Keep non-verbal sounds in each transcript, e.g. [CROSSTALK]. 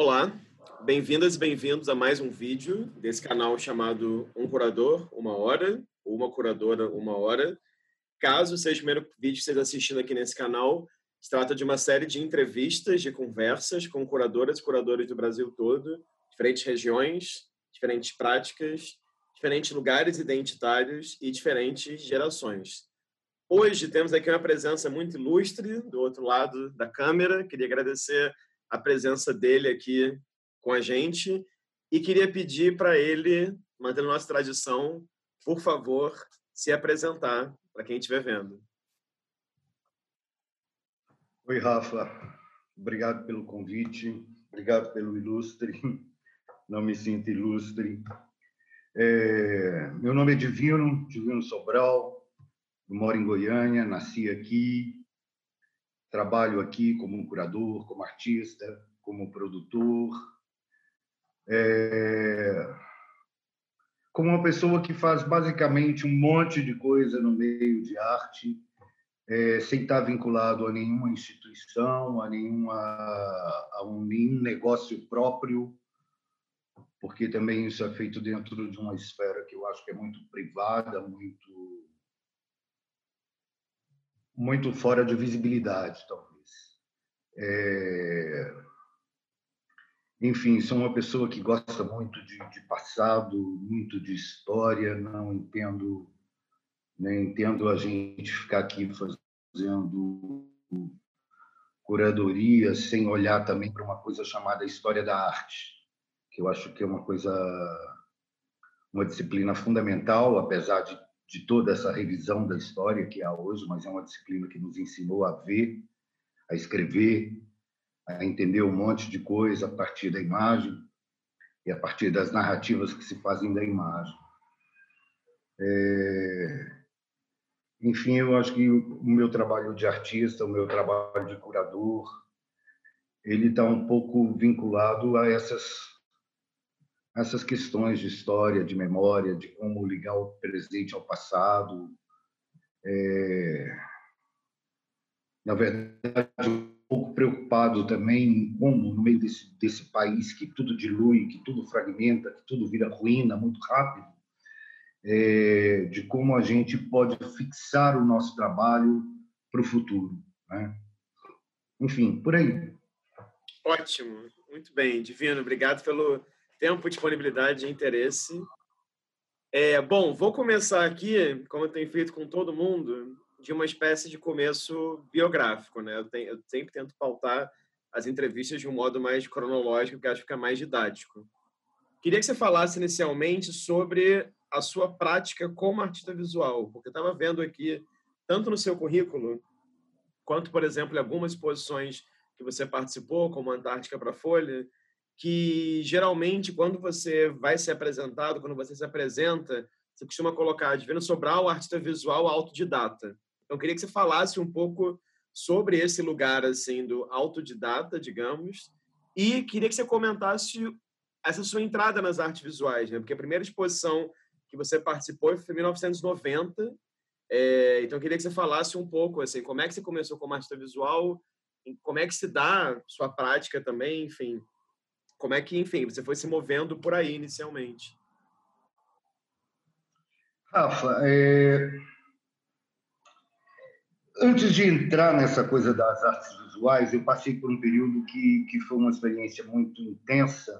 Olá, bem-vindas e bem-vindos a mais um vídeo desse canal chamado Um Curador, Uma Hora, ou Uma Curadora, Uma Hora. Caso seja o primeiro vídeo que vocês assistindo aqui nesse canal, se trata de uma série de entrevistas, de conversas com curadoras e curadores do Brasil todo, diferentes regiões, diferentes práticas, diferentes lugares identitários e diferentes gerações. Hoje temos aqui uma presença muito ilustre do outro lado da câmera. Queria agradecer a presença dele aqui com a gente e queria pedir para ele, mantendo nossa tradição, por favor, se apresentar para quem estiver vendo. Oi, Rafa. Obrigado pelo convite. Obrigado pelo ilustre. Não me sinto ilustre. É, meu nome é Divino, Divino Sobral. Eu moro em Goiânia, nasci aqui, Trabalho aqui como um curador, como artista, como produtor, é... como uma pessoa que faz basicamente um monte de coisa no meio de arte, é, sem estar vinculado a nenhuma instituição, a, nenhuma, a um, nenhum negócio próprio, porque também isso é feito dentro de uma esfera que eu acho que é muito privada, muito muito fora de visibilidade, talvez. É... Enfim, sou uma pessoa que gosta muito de, de passado, muito de história, não entendo, nem entendo a gente ficar aqui fazendo curadoria sem olhar também para uma coisa chamada história da arte, que eu acho que é uma coisa, uma disciplina fundamental, apesar de de toda essa revisão da história que há hoje, mas é uma disciplina que nos ensinou a ver, a escrever, a entender um monte de coisa a partir da imagem e a partir das narrativas que se fazem da imagem. É... Enfim, eu acho que o meu trabalho de artista, o meu trabalho de curador, ele está um pouco vinculado a essas essas questões de história, de memória, de como ligar o presente ao passado. É... Na verdade, um pouco preocupado também em como, no meio desse, desse país que tudo dilui, que tudo fragmenta, que tudo vira ruína muito rápido, é... de como a gente pode fixar o nosso trabalho para o futuro. Né? Enfim, por aí. Ótimo, muito bem. Divino, obrigado pelo tempo, disponibilidade e interesse. É, bom, vou começar aqui, como eu tenho feito com todo mundo, de uma espécie de começo biográfico. Né? Eu, tenho, eu sempre tento pautar as entrevistas de um modo mais cronológico, porque acho que fica mais didático. Queria que você falasse inicialmente sobre a sua prática como artista visual, porque eu estava vendo aqui, tanto no seu currículo, quanto, por exemplo, em algumas exposições que você participou, como Antártica para Folha, que geralmente quando você vai ser apresentado, quando você se apresenta, você costuma colocar Divino Sobral, artista visual autodidata. Então, eu queria que você falasse um pouco sobre esse lugar assim do autodidata, digamos, e queria que você comentasse essa sua entrada nas artes visuais, né? Porque a primeira exposição que você participou foi em 1990. É, então, eu queria que você falasse um pouco assim, como é que você começou como artista visual, como é que se dá sua prática também, enfim, como é que, enfim, você foi se movendo por aí inicialmente? Rafa, é... antes de entrar nessa coisa das artes visuais, eu passei por um período que, que foi uma experiência muito intensa,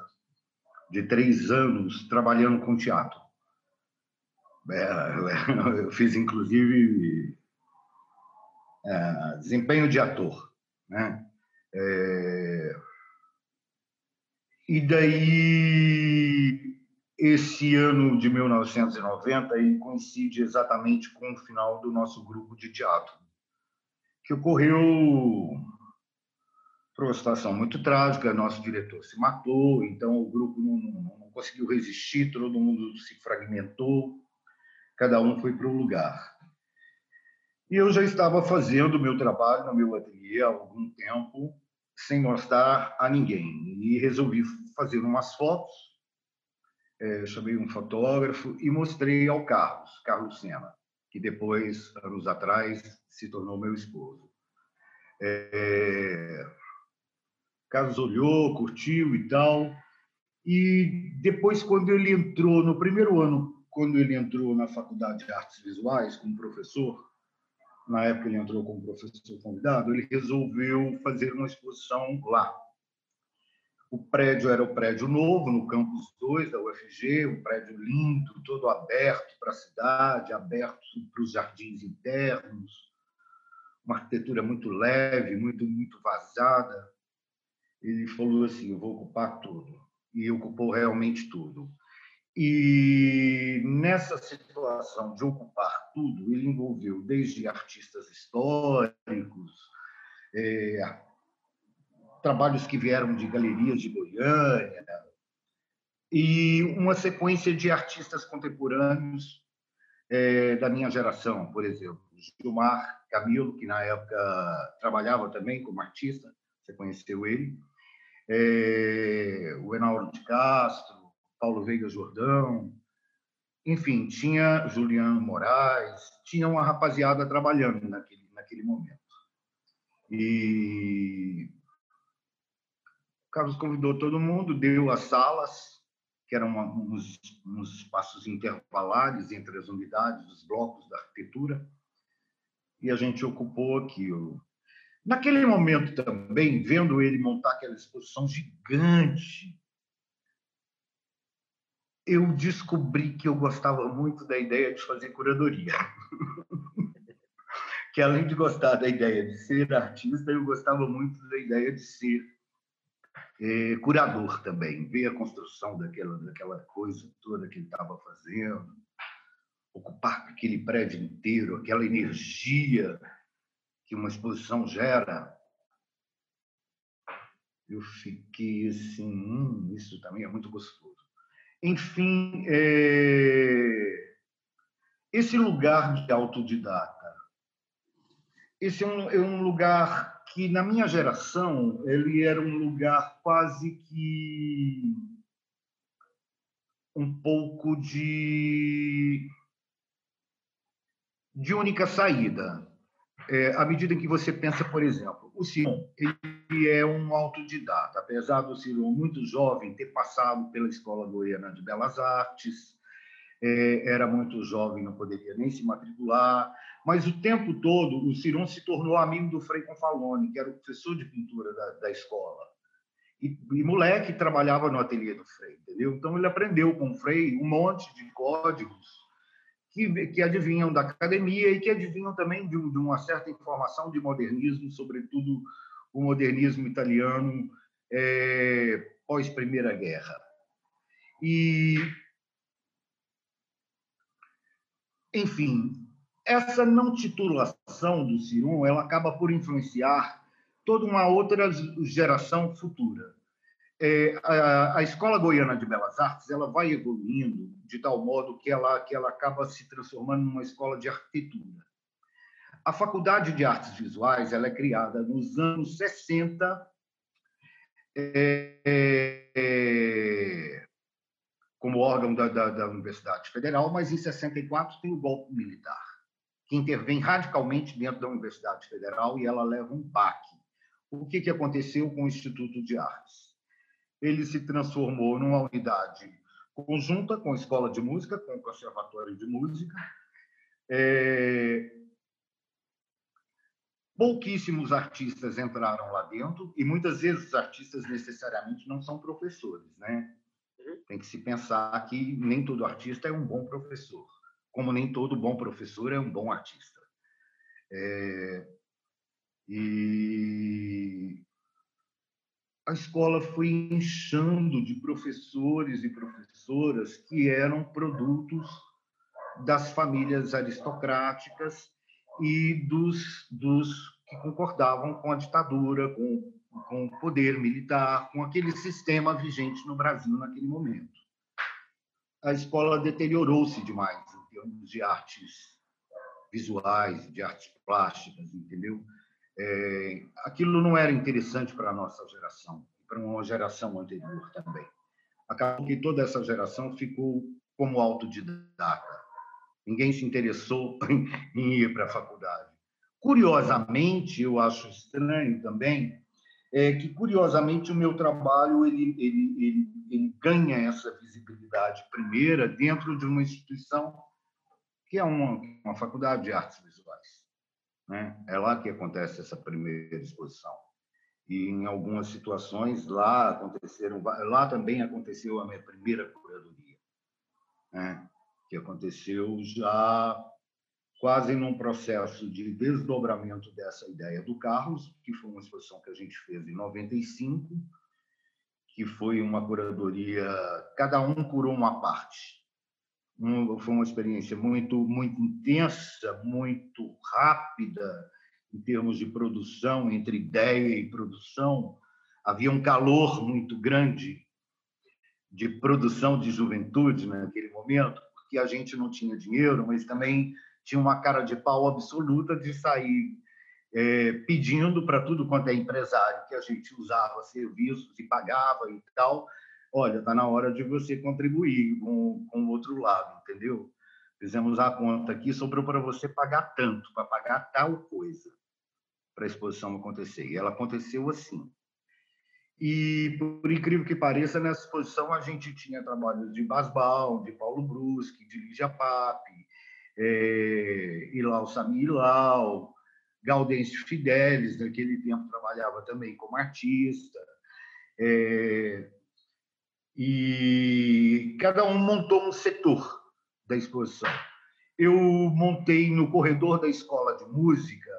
de três anos, trabalhando com teatro. É, [LAUGHS] eu fiz, inclusive, é, desempenho de ator. Né? É, e daí, esse ano de 1990 aí coincide exatamente com o final do nosso grupo de teatro, que ocorreu por uma situação muito trágica. Nosso diretor se matou, então o grupo não, não conseguiu resistir, todo mundo se fragmentou, cada um foi para um lugar. E eu já estava fazendo meu trabalho no meu ateliê há algum tempo, sem mostrar a ninguém. E resolvi fazer umas fotos, é, chamei um fotógrafo e mostrei ao Carlos, Carlos Sena, que depois, anos atrás, se tornou meu esposo. É... Carlos olhou, curtiu e tal. E depois, quando ele entrou, no primeiro ano, quando ele entrou na Faculdade de Artes Visuais como professor, na época ele entrou como professor convidado, ele resolveu fazer uma exposição lá. O prédio era o prédio novo, no campus 2 da UFG, um prédio lindo, todo aberto para a cidade, aberto para os jardins internos, uma arquitetura muito leve, muito muito vazada. Ele falou assim: "Eu vou ocupar tudo". E ocupou realmente tudo. E nessa situação de ocupar tudo, ele envolveu desde artistas históricos, é, trabalhos que vieram de galerias de Goiânia, e uma sequência de artistas contemporâneos é, da minha geração, por exemplo, Gilmar Camilo, que na época trabalhava também como artista, você conheceu ele, é, o Enauro de Castro, Paulo Veiga Jordão, enfim, tinha Juliano Moraes, tinha uma rapaziada trabalhando naquele, naquele momento. E o Carlos convidou todo mundo, deu as salas, que eram uns, uns espaços intervalares entre as unidades, os blocos da arquitetura, e a gente ocupou aquilo. Naquele momento também, vendo ele montar aquela exposição gigante eu descobri que eu gostava muito da ideia de fazer curadoria. [LAUGHS] que além de gostar da ideia de ser artista, eu gostava muito da ideia de ser é, curador também, ver a construção daquela, daquela coisa toda que ele estava fazendo, ocupar aquele prédio inteiro, aquela energia que uma exposição gera. Eu fiquei assim, hum, isso também é muito gostoso. Enfim, é... esse lugar de autodidata, esse é um, é um lugar que, na minha geração, ele era um lugar quase que um pouco de, de única saída. É, à medida que você pensa, por exemplo, o Simon, ele é um autodidata, apesar do Simon muito jovem ter passado pela Escola Goiana de Belas Artes, é, era muito jovem, não poderia nem se matricular, mas o tempo todo o Ciron se tornou amigo do Frei Confalone, que era o professor de pintura da, da escola. E, e, moleque trabalhava no ateliê do Frei, entendeu? Então ele aprendeu com o Frei um monte de códigos que, que adivinham da academia e que adivinham também de, de uma certa informação de modernismo, sobretudo o modernismo italiano é, pós Primeira Guerra. E, enfim, essa não titulação do Ciron, ela acaba por influenciar toda uma outra geração futura é, a, a, Escola Goiana de Belas Artes ela vai evoluindo de tal modo que ela, que ela acaba se transformando numa escola de arquitetura. A Faculdade de Artes Visuais ela é criada nos anos 60 é, é, como órgão da, da, da, Universidade Federal, mas em 64 tem o golpe militar, que intervém radicalmente dentro da Universidade Federal e ela leva um baque. O que, que aconteceu com o Instituto de Artes? ele se transformou numa unidade conjunta com a escola de música, com o conservatório de música. É... Pouquíssimos artistas entraram lá dentro e muitas vezes os artistas necessariamente não são professores, né? Uhum. Tem que se pensar que nem todo artista é um bom professor, como nem todo bom professor é um bom artista. É... E a escola foi inchando de professores e professoras que eram produtos das famílias aristocráticas e dos, dos que concordavam com a ditadura, com, com o poder militar, com aquele sistema vigente no Brasil naquele momento. A escola deteriorou-se demais em termos de artes visuais, de artes plásticas, entendeu? É, aquilo não era interessante para a nossa geração, para uma geração anterior também. Acabou que toda essa geração ficou como autodidata. Ninguém se interessou [LAUGHS] em ir para a faculdade. Curiosamente, eu acho estranho também é que curiosamente o meu trabalho ele, ele, ele, ele ganha essa visibilidade primeira dentro de uma instituição que é uma, uma faculdade de artes visuais. Né? É lá que acontece essa primeira exposição. E em algumas situações lá aconteceram, lá também aconteceu a minha primeira curadoria, né? Que aconteceu já quase num processo de desdobramento dessa ideia do Carlos, que foi uma exposição que a gente fez em 95, que foi uma curadoria, cada um curou uma parte. foi uma experiência muito muito intensa, muito rápida em termos de produção, entre ideia e produção. Havia um calor muito grande de produção de juventude naquele momento, porque a gente não tinha dinheiro, mas também tinha uma cara de pau absoluta de sair é, pedindo para tudo quanto é empresário que a gente usava serviços e pagava e tal, olha, está na hora de você contribuir com, com o outro lado, entendeu? Fizemos a conta aqui, sobrou para você pagar tanto, para pagar tal coisa, para a exposição acontecer. E ela aconteceu assim. E, por incrível que pareça, nessa exposição a gente tinha trabalhos de Basbal, de Paulo Bruschi, de Lígia Pape, é, Ilau Sami Ilau, Gaudêncio Fidelis, naquele tempo trabalhava também como artista. É, e cada um montou um setor da exposição. Eu montei no corredor da escola de música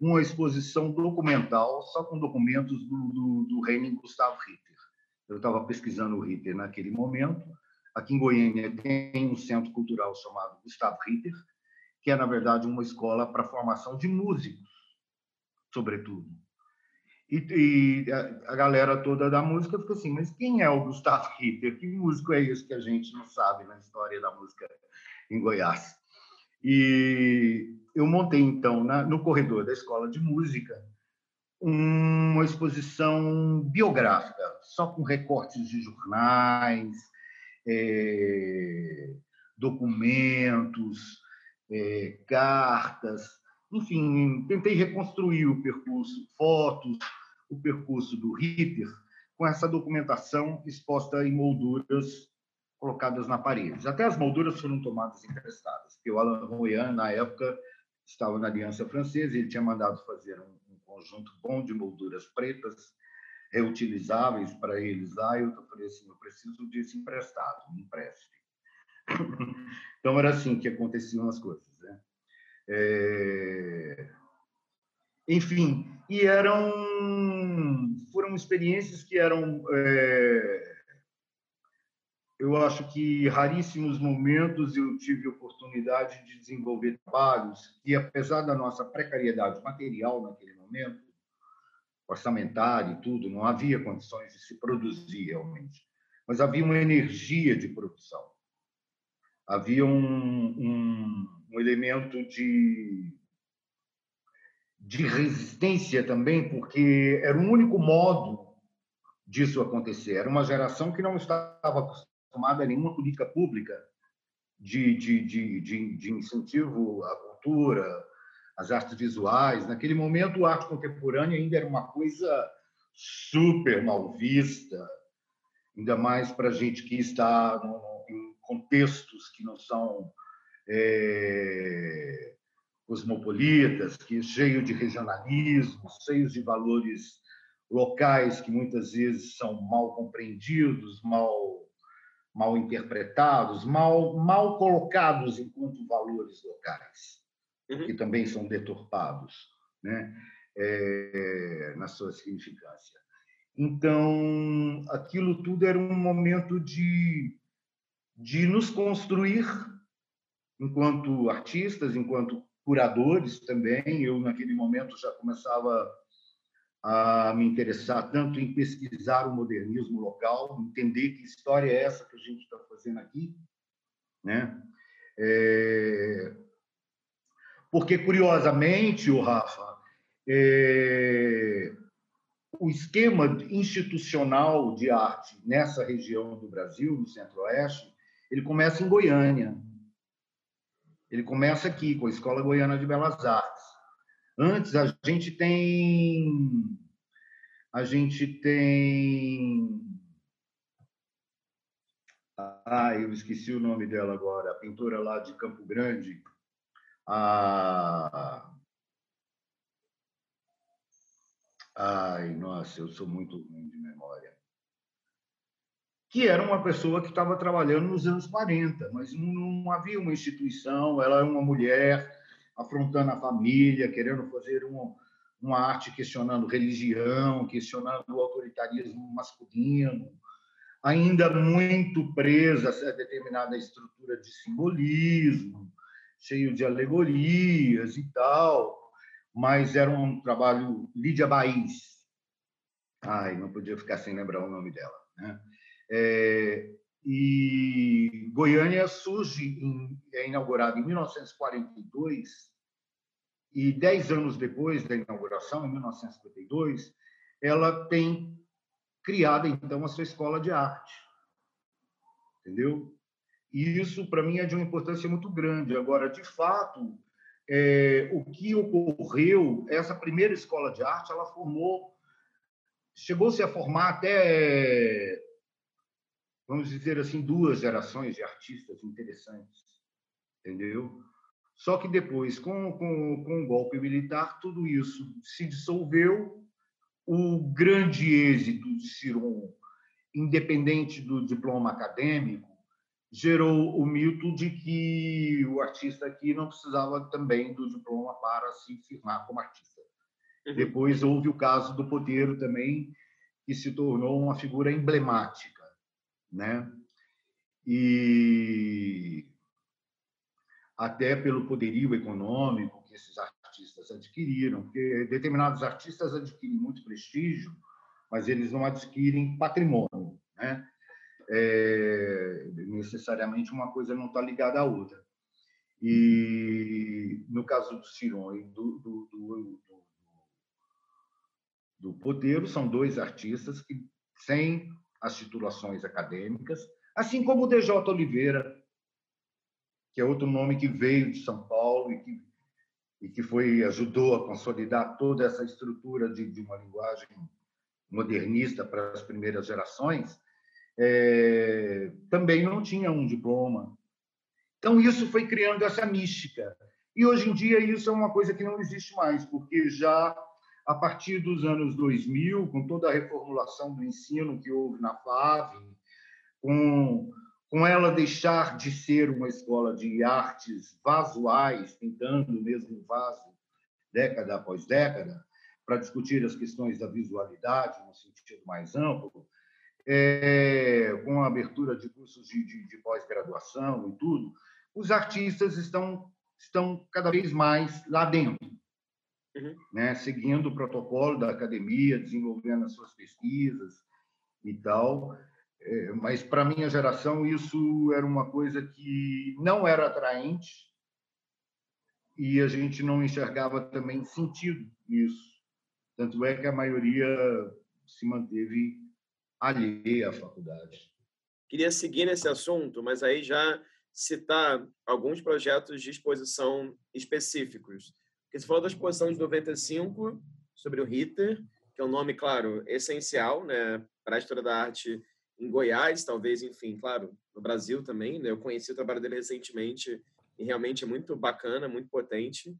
uma exposição documental só com documentos do, do, do Henning Gustav Ritter. Eu estava pesquisando o Ritter naquele momento Aqui em Goiânia tem um centro cultural chamado Gustavo Ritter, que é, na verdade, uma escola para formação de músicos, sobretudo. E, e a, a, galera toda da música fica assim, mas quem é o Gustavo Ritter? Que músico é esse que a gente não sabe na história da música em Goiás? E eu montei, então, na, no corredor da escola de música, uma exposição biográfica, só com recortes de jornais, é, documentos, é, cartas, enfim, tentei reconstruir o percurso, fotos, o percurso do Ritter, com essa documentação exposta em molduras colocadas na parede. Até as molduras foram tomadas emprestadas, porque o Alain Royan, na época, estava na Aliança Francesa, ele tinha mandado fazer um, um conjunto bom de molduras pretas, reutilizáveis para eles lá, eu falei assim, eu preciso disso emprestado, me empreste. [LAUGHS] então era assim que aconteciam as coisas, né? É... Enfim, e eram foram experiências que eram é... eu acho que raríssimos momentos eu tive oportunidade de desenvolver trabalhos e apesar da nossa precariedade material naquele momento orçamentária e tudo, não havia condições de se produzir realmente. Mas havia uma energia de produção. Havia um, um, um elemento de, de resistência também, porque era o único modo disso acontecer. Era uma geração que não estava acostumada a nenhuma política pública de, de, de, de, de incentivo à cultura, as artes visuais. Naquele momento, a arte contemporânea ainda era uma coisa super mal vista, ainda mais para gente que está em contextos que não são é, cosmopolitas, que é cheio de regionalismo, cheios de valores locais que muitas vezes são mal compreendidos, mal mal interpretados, mal mal colocados enquanto valores locais uhum. que também são deturpados né? É, na sua significância. Então, aquilo tudo era um momento de, de nos construir enquanto artistas, enquanto curadores também. Eu, naquele momento, já começava a me interessar tanto em pesquisar o modernismo local, entender que história é essa que a gente está fazendo aqui, né? É, porque, curiosamente, o Rafa, é... o esquema institucional de arte nessa região do Brasil, no Centro-Oeste, ele começa em Goiânia. Ele começa aqui, com a Escola Goiana de Belas Artes. Antes, a gente tem A gente tem. Ah, eu esqueci o nome dela agora, a pintora lá de Campo Grande. A... Ai, nossa, eu sou muito ruim de memória. Que era uma pessoa que estava trabalhando nos anos 40, mas não, não havia uma instituição, ela é uma mulher afrontando a família, querendo fazer uma, uma arte questionando religião, questionando o autoritarismo masculino, ainda muito presa a determinada estrutura de simbolismo, cheio de alegorias e tal, mas era um trabalho Lídia Baís. Ai, não podia ficar sem lembrar o nome dela. Né? É, e Goiânia surge, em, é inaugurada em 1942, e dez anos depois da inauguração, em 1952, ela tem criado, então, a sua escola de arte. Entendeu? E isso, para mim, é de uma importância muito grande. Agora, de fato, é, o que ocorreu, essa primeira escola de arte, ela formou, chegou-se a formar até, vamos dizer assim, duas gerações de artistas interessantes, entendeu? Só que depois, com, com, com o golpe militar, tudo isso se dissolveu. O grande êxito de Ciron, independente do diploma acadêmico, gerou o mito de que o artista aqui não precisava também do diploma para se firmar como artista. Uhum. Depois houve o caso do Poteiro também, que se tornou uma figura emblemática, né? E até pelo poderio econômico que esses artistas adquiriram, porque determinados artistas adquirem muito prestígio, mas eles não adquirem patrimônio, né? É, necessariamente uma coisa não está ligada à outra. E no caso do Ciron e do, do, do, do, Poteiro, são dois artistas que, sem as titulações acadêmicas, assim como o DJ Oliveira, que é outro nome que veio de São Paulo e que, e que foi ajudou a consolidar toda essa estrutura de, de uma linguagem modernista para as primeiras gerações, é, também não tinha um diploma. Então, isso foi criando essa mística. E hoje em dia, isso é uma coisa que não existe mais, porque já a partir dos anos 2000, com toda a reformulação do ensino que houve na FAV, com com ela deixar de ser uma escola de artes vasuais, pintando o mesmo vaso década após década, para discutir as questões da visualidade no sentido mais amplo, é, com a abertura de cursos de, de, de pós-graduação e tudo, os artistas estão, estão cada vez mais lá dentro, uhum. né? seguindo o protocolo da academia, desenvolvendo as suas pesquisas e tal. É, mas para minha geração isso era uma coisa que não era atraente e a gente não enxergava também sentido nisso. Tanto é que a maioria se manteve alheia à faculdade. Queria seguir nesse assunto, mas aí já citar alguns projetos de exposição específicos. Porque você falou da exposição de 95 sobre o Ritter, que é um nome, claro, essencial né, para a história da arte em Goiás, talvez, enfim, claro, no Brasil também. Né? Eu conheci o trabalho dele recentemente e realmente é muito bacana, muito potente.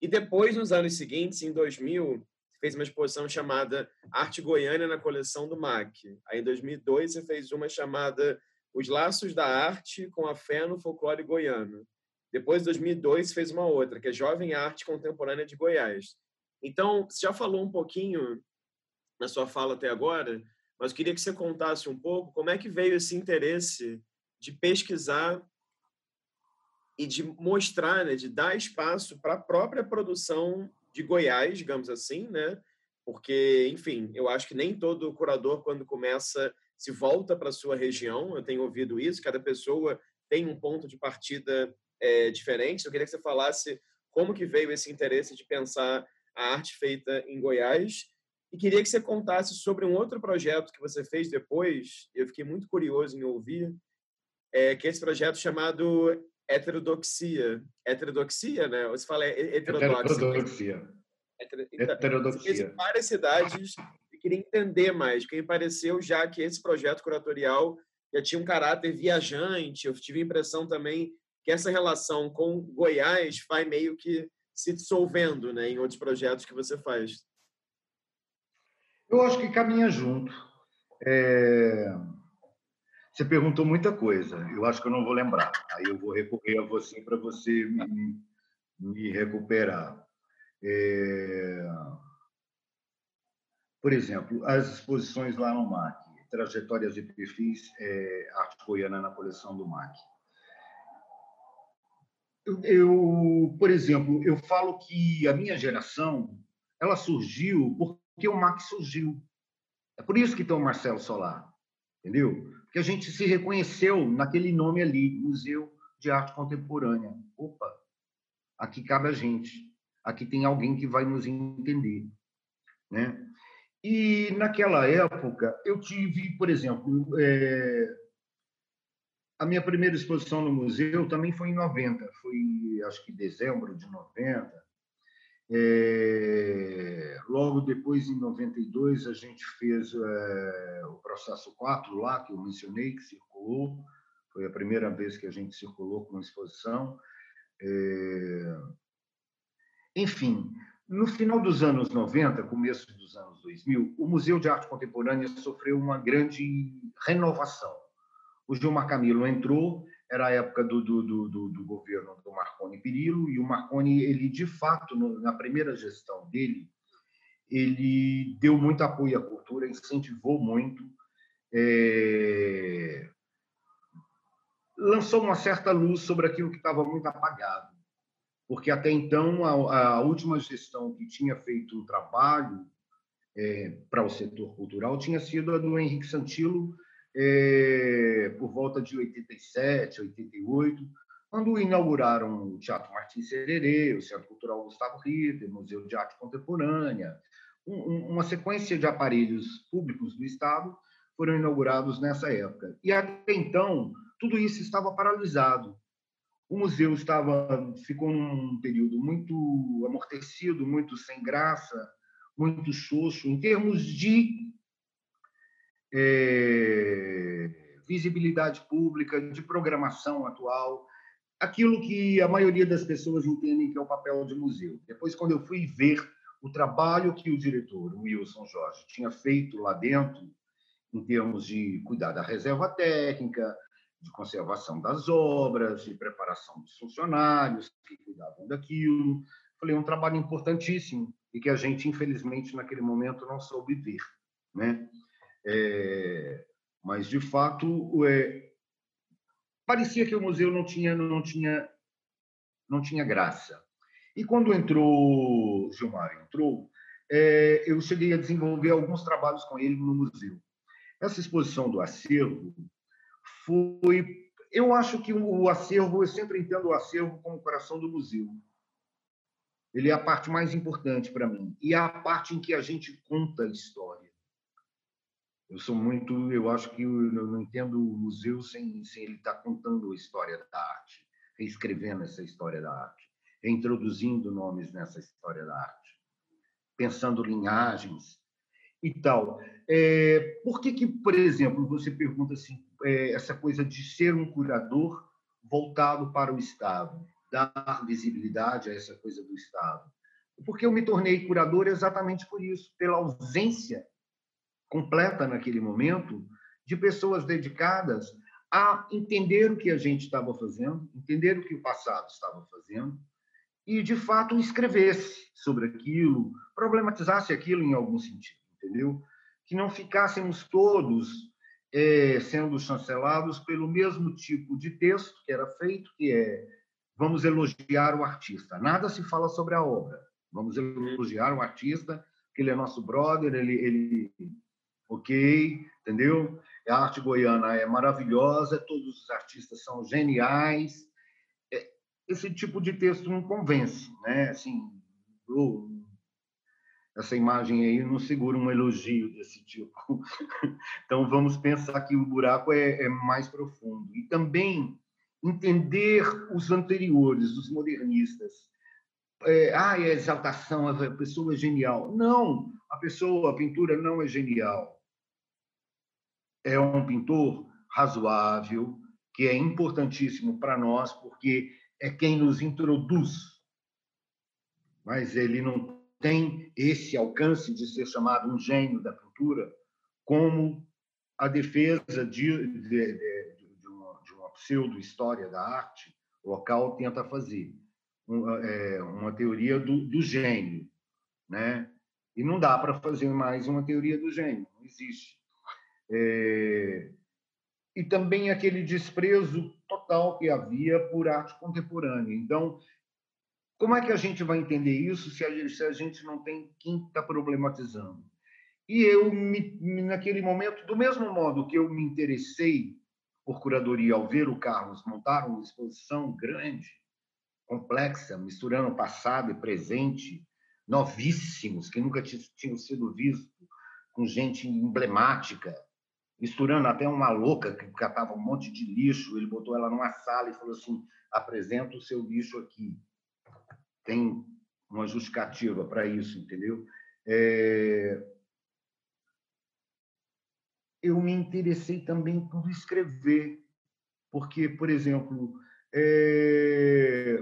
E depois, nos anos seguintes, em 2000, fez uma exposição chamada Arte Goiânia na coleção do MAC. Aí, em 2002, você fez uma chamada Os Laços da Arte com a Fé no Folclore Goiano. Depois, em 2002, fez uma outra, que é Jovem Arte Contemporânea de Goiás. Então, você já falou um pouquinho na sua fala até agora mas queria que você contasse um pouco como é que veio esse interesse de pesquisar e de mostrar, né, de dar espaço para a própria produção de Goiás, digamos assim, né? Porque, enfim, eu acho que nem todo curador, quando começa, se volta para sua região. Eu tenho ouvido isso, cada pessoa tem um ponto de partida é, diferente. Eu queria que você falasse como que veio esse interesse de pensar a arte feita em Goiás e queria que você contasse sobre um outro projeto que você fez depois, eu fiquei muito curioso em ouvir, é, que é esse projeto chamado Heterodoxia. Heterodoxia, né? Você fala heterodoxia. Heterodoxia. Então, Heterodoxia. Você fez várias cidades, queria entender mais, porque me pareceu já que esse projeto curatorial já tinha um caráter viajante. Eu tive a impressão também que essa relação com Goiás vai meio que se dissolvendo né, em outros projetos que você faz. Eu acho que caminha junto. É... Você perguntou muita coisa, eu acho que eu não vou lembrar. Aí eu vou recorrer a você para você me, me recuperar. É... Por exemplo, as exposições lá no MAC, trajetórias e perfis, é, arte goiana na coleção do MAC. Eu, eu, por exemplo, eu falo que a minha geração ela surgiu porque o MAC surgiu. É por isso que tem o Marcelo Solar, entendeu? Porque a gente se reconheceu naquele nome ali, Museu de Arte Contemporânea. Opa, aqui cabe a gente. Aqui tem alguém que vai nos entender, né? E naquela época eu tive, por exemplo, é... a minha primeira exposição no museu também foi em 90, foi acho que dezembro de 90. É... Logo depois, em 92, a gente fez é... o processo 4 lá, que eu mencionei, que circulou. Foi a primeira vez que a gente circulou com exposição. É... Enfim, no final dos anos 90, começo dos anos 2000, o Museu de Arte Contemporânea sofreu uma grande renovação. O Gilmar Camilo entrou, era a época do, do, do, do governo do Marconi Perillo, e o Marconi, ele de fato, na primeira gestão dele, ele deu muito apoio à cultura, incentivou muito, é... lançou uma certa luz sobre aquilo que estava muito apagado. Porque até então a, a última gestão que tinha feito um trabalho é, para o setor cultural tinha sido a do Henrique Santilo, é, por volta de 87, 88, quando inauguraram o Teatro Martins Sererê, o Centro Cultural Gustavo Ritter, Museu de Arte Contemporânea, um, uma sequência de aparelhos públicos do Estado foram inaugurados nessa época. E até então, tudo isso estava paralisado. O museu estava ficou num período muito amortecido, muito sem graça, muito xoxo em termos de é, visibilidade pública, de programação atual, aquilo que a maioria das pessoas entendem que é o papel de museu. Depois, quando eu fui ver o trabalho que o diretor, o Wilson Jorge, tinha feito lá dentro, em termos de cuidar da reserva técnica, de conservação das obras, de preparação dos funcionários que cuidavam daquilo. Falei, um trabalho importantíssimo e que a gente, infelizmente, naquele momento não soube ver. Né? É, mas, de fato, é, parecia que o museu não tinha, não, tinha, não tinha graça. E quando entrou, Gilmar entrou, é, eu cheguei a desenvolver alguns trabalhos com ele no museu. Essa exposição do acervo foi. Eu acho que o acervo, eu sempre entendo o acervo como o coração do museu. Ele é a parte mais importante para mim. E é a parte em que a gente conta a história. Eu sou muito. Eu acho que eu não entendo o museu sem, sem ele estar tá contando a história da arte, reescrevendo essa história da arte, reintroduzindo nomes nessa história da arte, pensando linhagens e tal. É, por que, que, por exemplo, você pergunta assim, é, essa coisa de ser um curador voltado para o Estado, dar visibilidade a essa coisa do Estado? Porque eu me tornei curador exatamente por isso, pela ausência completa naquele momento de pessoas dedicadas a entender o que a gente estava fazendo, entender o que o passado estava fazendo e, de fato, escrevesse sobre aquilo, problematizasse aquilo em algum sentido entendeu? Que não ficássemos todos é, sendo chancelados pelo mesmo tipo de texto que era feito, que é vamos elogiar o artista. Nada se fala sobre a obra. Vamos elogiar o artista, que ele é nosso brother, ele, ele ok, entendeu? A arte goiana é maravilhosa, todos os artistas são geniais. É, esse tipo de texto não convence, né? Assim, essa imagem aí não segura um elogio desse tipo. [LAUGHS] Então, vamos pensar que o buraco é, é mais profundo. E também entender os anteriores, os modernistas. É, ah, é exaltação, a pessoa é genial. Não, a pessoa, a pintura não é genial. É um pintor razoável, que é importantíssimo para nós, porque é quem nos introduz. Mas ele não tem esse alcance de ser chamado um gênio da pintura, como a defesa de, de, de, de uma, uma pseudo-história da arte local tenta fazer. Uma, é, uma teoria do, do gênio. Né? E não dá para fazer mais uma teoria do gênio, não existe. É, e também aquele desprezo total que havia por arte contemporânea. Então, como é que a gente vai entender isso se a gente, não tem quem está problematizando? E eu, me, naquele momento, do mesmo modo que eu me interessei por curadoria ao ver o Carlos montar uma exposição grande, complexa, misturando passado e presente, novíssimos, que nunca tinham sido vistos, com gente emblemática, misturando até uma louca que catava um monte de lixo. Ele botou ela numa sala e falou assim: apresenta o seu lixo aqui. Tem uma justificativa para isso, entendeu? É... Eu me interessei também por escrever, porque, por exemplo, é...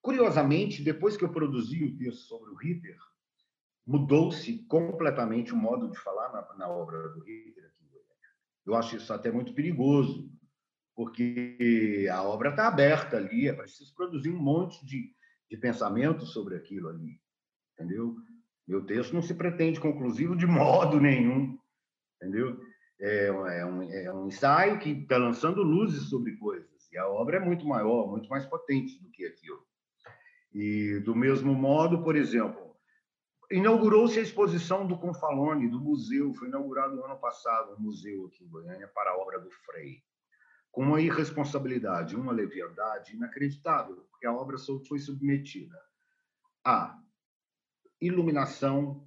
curiosamente, depois que eu produzi o texto sobre o Hitler, mudou-se completamente o modo de falar na, na obra do Hitler eu acho isso até muito perigoso, porque a obra está aberta ali, é preciso produzir um monte de, de pensamento sobre aquilo ali, entendeu? Meu texto não se pretende conclusivo de [LAUGHS] modo nenhum, entendeu? É, é, um, é um ensaio que está lançando luzes sobre coisas, e a obra é muito maior, muito mais potente do que aquilo. E, do mesmo modo, por exemplo, Inaugurou-se a exposição do Confalone, do museu, foi inaugurado no ano passado, um museu aqui em Goiânia, para a obra do Frei, com uma irresponsabilidade, uma leviandade inacreditável, porque a obra foi submetida à iluminação,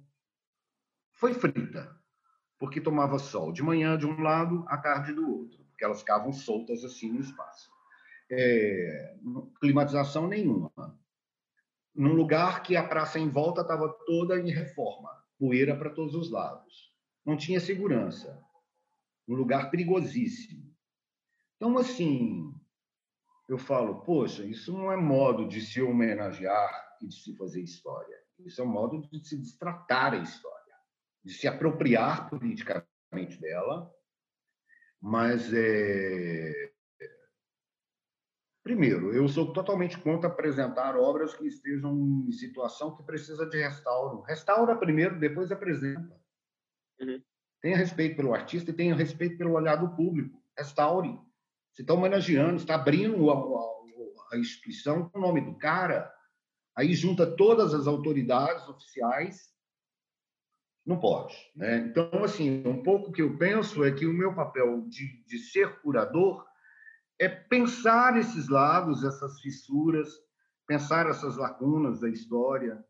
foi frita, porque tomava sol de manhã de um lado, à tarde do outro, porque elas ficavam soltas assim no espaço. É, climatização nenhuma num lugar que a praça em volta estava toda em reforma, poeira para todos os lados. Não tinha segurança. Um lugar perigosíssimo. Então, assim, eu falo, poxa, isso não é modo de se homenagear e de se fazer história. Isso é um modo de se destratar a história, de se apropriar politicamente dela, mas é, Primeiro, eu sou totalmente contra apresentar obras que estejam em situação que precisa de restauro. Restaura primeiro, depois apresenta. Uhum. Tenha respeito pelo artista e tenha respeito pelo olhar do público. Restaure. Você está homenageando, está abrindo a, a, a instituição com o nome do cara, aí junta todas as autoridades oficiais. Não pode. Né? Então, assim, um pouco que eu penso é que o meu papel de, de ser curador é pensar esses lados, essas fissuras, pensar essas lacunas da história.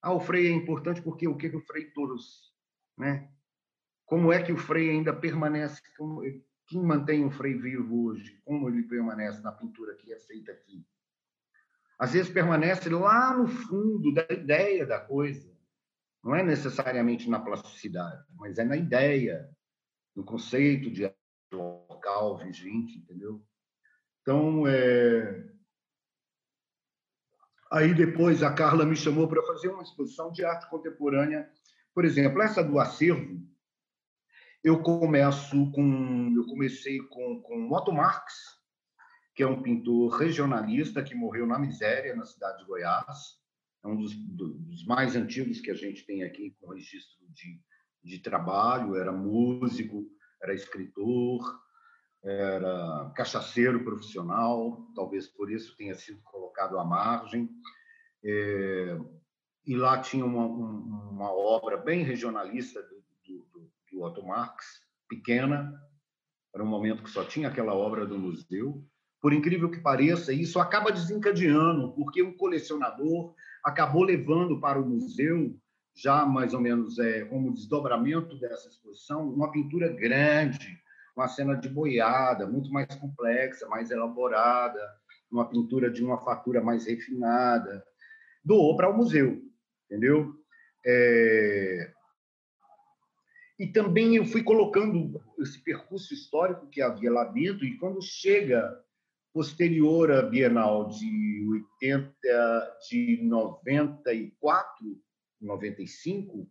Ah, o Frei é importante porque o que, que o Frei trouxe, né? Como é que o Frei ainda permanece? Como, quem mantém o Frei vivo hoje? Como ele permanece na pintura que é feita aqui? Às vezes permanece lá no fundo da ideia da coisa. Não é necessariamente na plasticidade, mas é na ideia, no conceito de local vigente, entendeu? Então, é... aí depois a Carla me chamou para fazer uma exposição de arte contemporânea. Por exemplo, essa do acervo, eu começo com, eu comecei com, com Otto Marx, que é um pintor regionalista que morreu na miséria na cidade de Goiás. É um dos, dos mais antigos que a gente tem aqui com registro de, de trabalho. Era músico, era escritor, era cachaceiro profissional, talvez por isso tenha sido colocado à margem. É, e lá tinha uma, uma, obra bem regionalista do, do, do Otto Marx, pequena, era um momento que só tinha aquela obra do museu. Por incrível que pareça, isso acaba desencadeando, porque o colecionador acabou levando para o museu, já mais ou menos é, como desdobramento dessa exposição, uma pintura grande, uma cena de boiada, muito mais complexa, mais elaborada, uma pintura de uma fatura mais refinada. Doou para o museu, entendeu? É... E também eu fui colocando esse percurso histórico que havia lá dentro, e quando chega posterior à Bienal de 80, de 94, 95,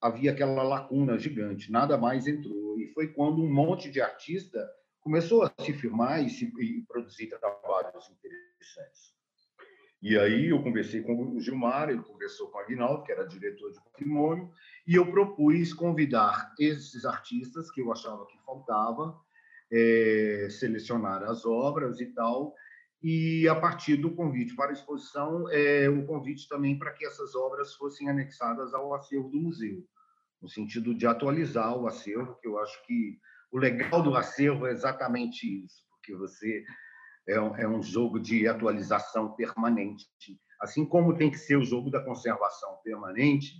havia aquela lacuna gigante, nada mais entrou. E foi quando um monte de artista começou a se firmar e, se, e produzir trabalhos interessantes. E aí eu conversei com o Gilmar, ele conversou com o Aguinaldo, que era diretor de patrimônio, e eu propus convidar esses artistas que eu achava que faltava, é, selecionar as obras e tal, e a partir do convite para exposição, é, o convite também para que essas obras fossem anexadas ao acervo do museu, no sentido de atualizar o acervo, que eu acho que o legal do acervo é exatamente isso, porque você é um, é um jogo de atualização permanente. Assim como tem que ser o jogo da conservação permanente,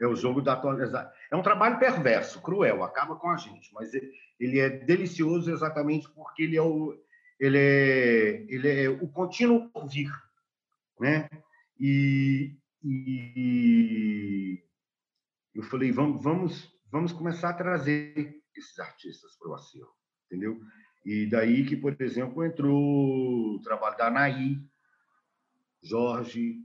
é o jogo da atualização. É um trabalho perverso, cruel, acaba com a gente, mas ele é delicioso exatamente porque ele é o, ele é, ele é o contínuo vir. Né? E, e eu falei, vamos, vamos, vamos começar a trazer esses artistas para o acervo, entendeu? E daí que, por exemplo, entrou o trabalho da Anaí, Jorge,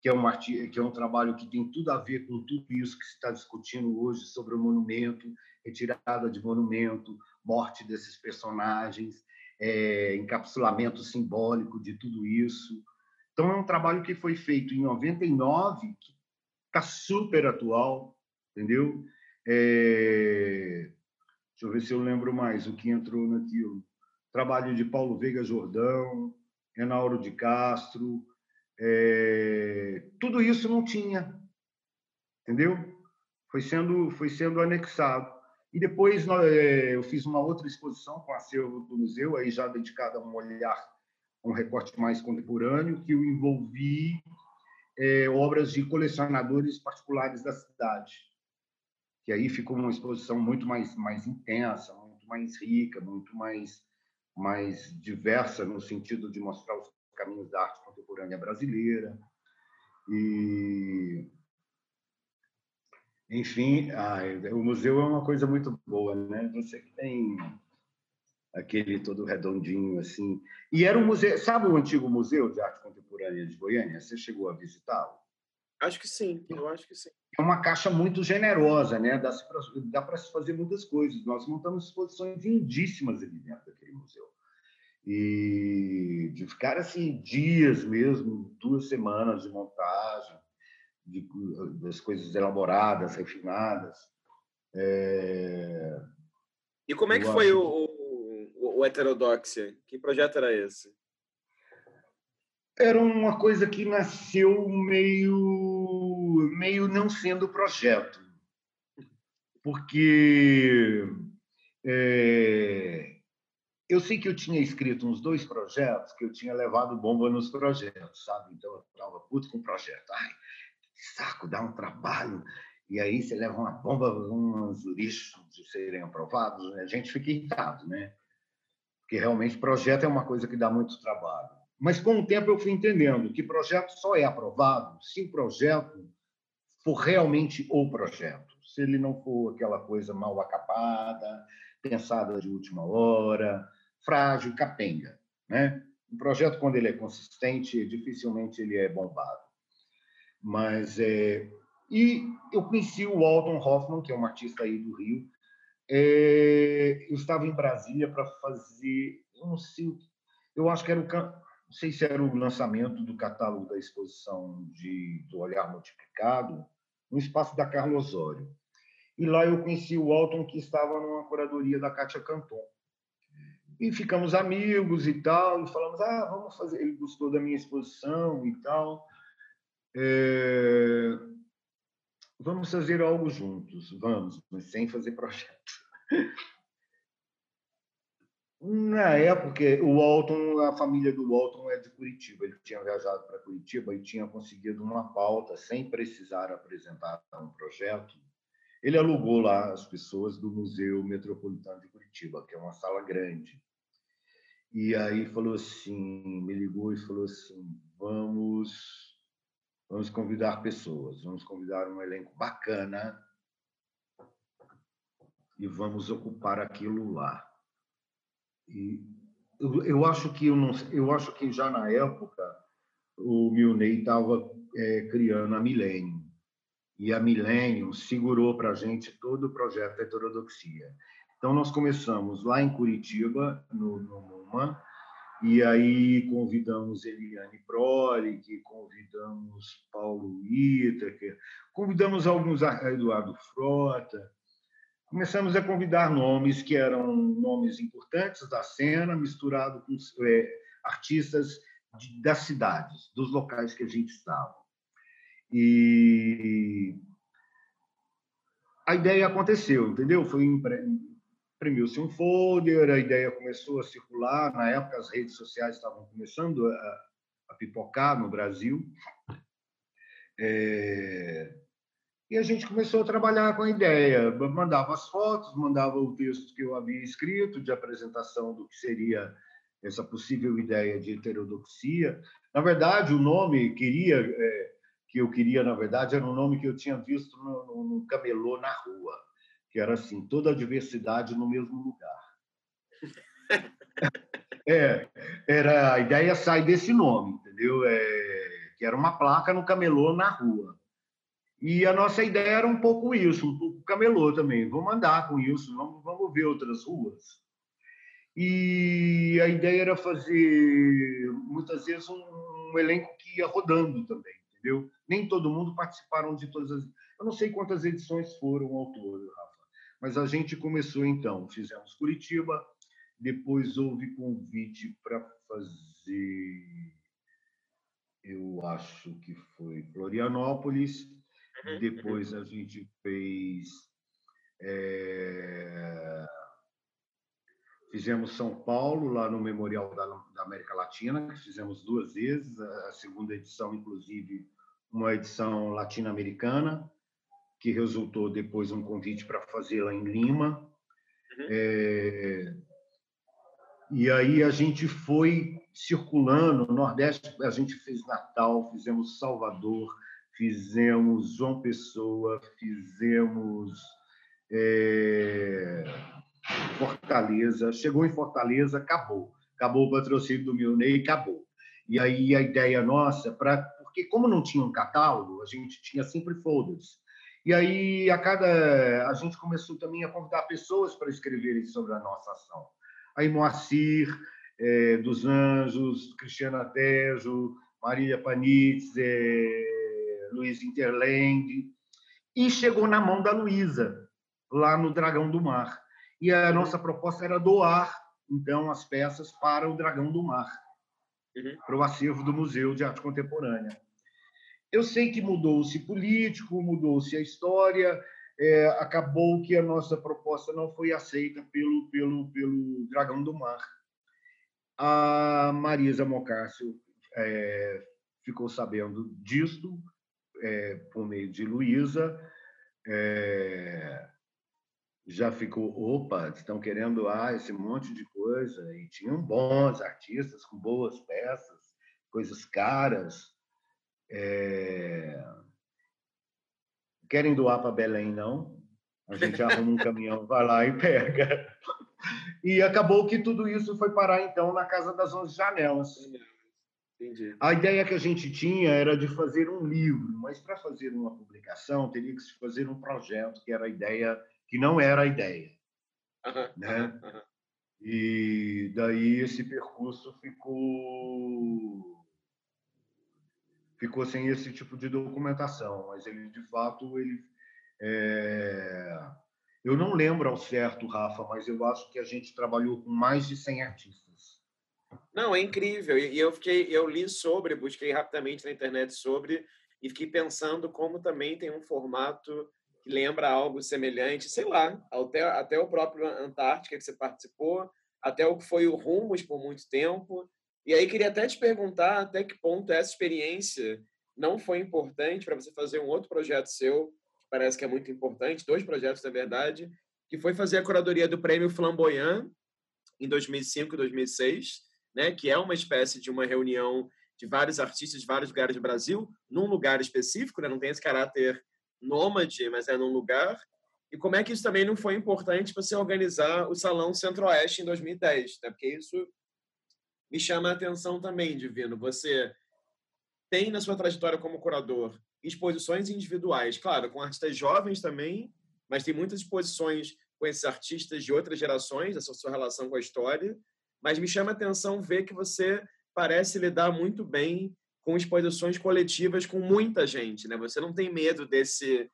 que é, um que é um trabalho que tem tudo a ver com tudo isso que se está discutindo hoje sobre o monumento, retirada de monumento, morte desses personagens, é, encapsulamento simbólico de tudo isso. Então, é um trabalho que foi feito em 99, que está super atual, entendeu? É, Deixa eu ver se eu lembro mais o que entrou naquilo. Trabalho de Paulo Veiga Jordão, Renauro de Castro, é... tudo isso não tinha, entendeu? Foi sendo, foi sendo anexado. E depois é, eu fiz uma outra exposição com acervo do museu, aí já dedicada a um olhar, um recorte mais contemporâneo, que eu envolvi é, obras de colecionadores particulares da cidade que aí ficou uma exposição muito mais, mais intensa, muito mais rica, muito mais, mais diversa no sentido de mostrar os caminhos da arte contemporânea brasileira. E, enfim, o museu é uma coisa muito boa, né? Você que tem aquele todo redondinho assim. E era um museu, sabe o antigo Museu de Arte Contemporânea de Goiânia? Você chegou a visitá-lo? Acho que sim, eu acho que sim. É uma caixa muito generosa, né? Dá para se fazer muitas coisas. Nós montamos exposições lindíssimas ali dentro daquele museu. E de ficar assim dias mesmo, duas semanas de montagem, de, das coisas elaboradas, refinadas. É... E como é que eu foi o, o, o Heterodoxia? Que projeto era esse? era uma coisa que nasceu meio, meio não sendo projeto. Porque é, eu sei que eu tinha escrito uns dois projetos, que eu tinha levado bomba nos projetos, sabe? Então eu estava puto com o projeto. Ai, saco, dá um trabalho. E aí você leva uma bomba, uns lixos de serem aprovados, né? a gente fica irritado, né? Porque realmente projeto é uma coisa que dá muito trabalho. Mas com o tempo eu fui entendendo que projeto só é aprovado se o projeto for realmente o projeto. Se ele não for aquela coisa mal acabada, pensada de última hora, frágil, capenga, né? Um projeto quando ele é consistente, dificilmente ele é bombado. Mas é e eu conheci o Walton Hoffman, que é um artista aí do Rio. É... eu estava em Brasília para fazer, eu não sei, eu acho que era o não sei se era o lançamento do catálogo da exposição de, do Olhar Multiplicado, no espaço da Carlos Osório. E lá eu conheci o Alton, que estava numa curadoria da Kátia Canton. E ficamos amigos e tal, e falamos, ah, vamos fazer... Ele gostou da minha exposição e tal. É... Vamos fazer algo juntos, vamos, mas sem fazer projeto. Na época, o Walton, a família do Walton é de Curitiba. Ele tinha viajado para Curitiba e tinha conseguido uma pauta sem precisar apresentar um projeto. Ele alugou lá as pessoas do Museu Metropolitano de Curitiba, que é uma sala grande. E aí falou assim, me ligou e falou assim: "Vamos vamos convidar pessoas, vamos convidar um elenco bacana e vamos ocupar aquilo lá. E eu, eu acho que eu, não, eu acho que já na época o Milney estava é, criando a Milênio e a Milênio segurou para a gente todo o projeto da heterodoxia. Então nós começamos lá em Curitiba no, no MUMA e aí convidamos Eliane Prolic, convidamos Paulo Itaker, convidamos alguns Eduardo Frota, começamos a convidar nomes que eram nomes importantes da cena, misturado com é, artistas de, das cidades, dos locais que a gente estava. E a ideia aconteceu, entendeu? Foi imprimiu-se um folder, a ideia começou a circular. Na época, as redes sociais estavam começando a, a pipocar no Brasil. É, e a gente começou a trabalhar com a ideia. Mandava as fotos, mandava o texto que eu havia escrito de apresentação do que seria essa possível ideia de heterodoxia. Na verdade, o nome queria é, que eu queria, na verdade, era um nome que eu tinha visto no camelô na rua, que era assim, toda a diversidade no mesmo lugar. [LAUGHS] É, era a ideia sai desse nome, entendeu? É, que era uma placa no camelô na rua. E a nossa ideia era um pouco isso, um pouco camelô também. Vamos andar com isso, vamos, vamos ver outras ruas. E a ideia era fazer, muitas vezes, um, um elenco que ia rodando também, entendeu? Nem todo mundo participaram de todas as... Eu não sei quantas edições foram ao todo, Rafa, mas a gente começou então. Fizemos Curitiba, depois houve convite para fazer, eu acho que foi Florianópolis, Uhum, uhum. Depois a gente fez. É... Fizemos São Paulo, lá no Memorial da, da, América Latina, que fizemos duas vezes, a segunda edição, inclusive, uma edição latino-americana, que resultou depois um convite para fazê-la em Lima. Uhum. É... E aí a gente foi circulando, no Nordeste a gente fez Natal, fizemos Salvador, fizemos João Pessoa, fizemos é, Fortaleza. Chegou em Fortaleza, acabou. Acabou o patrocínio do Milney, acabou. E aí a ideia nossa, pra, porque como não tinha um catálogo, a gente tinha sempre folders. E aí a cada a gente começou também a convidar pessoas para escreverem sobre a nossa ação. Aí Moacir é, dos Anjos, Cristiana Tejo, Maria Panitz, é, Luiz Interland, e chegou na mão da Luísa, lá no Dragão do Mar. E a nossa proposta era doar, então, as peças para o Dragão do Mar, uhum. para o acervo do Museu de Arte Contemporânea. Eu sei que mudou-se político, mudou-se a história, é, acabou que a nossa proposta não foi aceita pelo, pelo, pelo Dragão do Mar. A Marisa Mocárcio é, ficou sabendo disso, é, por meio de Luísa, é, já ficou, opa, estão querendo ah, esse monte de coisa, e tinham bons artistas com boas peças, coisas caras. É... Querem doar para Belém, não? A gente arruma um [LAUGHS] caminhão, vai lá e pega. E acabou que tudo isso foi parar, então, na Casa das Onze Janelas. Entendi. A ideia que a gente tinha era de fazer um livro, mas para fazer uma publicação teria que se fazer um projeto, que era a ideia, que não era a ideia. Uhum, né? Uhum. E daí esse percurso ficou ficou sem esse tipo de documentação, mas ele de fato ele é... eu não lembro ao certo, Rafa, mas eu acho que a gente trabalhou com mais de 100 artistas. Não, é incrível. E eu fiquei, eu li sobre, busquei rapidamente na internet sobre e fiquei pensando como também tem um formato que lembra algo semelhante, sei lá, até, até o próprio Antártica que você participou, até o que foi o Rumos por muito tempo. E aí queria até te perguntar até que ponto essa experiência não foi importante para você fazer um outro projeto seu, que parece que é muito importante, dois projetos na verdade, que foi fazer a curadoria do Prêmio Flamboyant em 2005 e 2006, né, que é uma espécie de uma reunião de vários artistas de vários lugares do Brasil, num lugar específico, né, não tem esse caráter nômade, mas é num lugar. E como é que isso também não foi importante para você organizar o Salão Centro-Oeste em 2010? Né? Porque isso me chama a atenção também, Divino. Você tem na sua trajetória como curador exposições individuais, claro, com artistas jovens também, mas tem muitas exposições com esses artistas de outras gerações, essa sua relação com a história. Mas me chama a atenção ver que você parece lidar muito bem com exposições coletivas com muita gente, né? Você não tem medo desse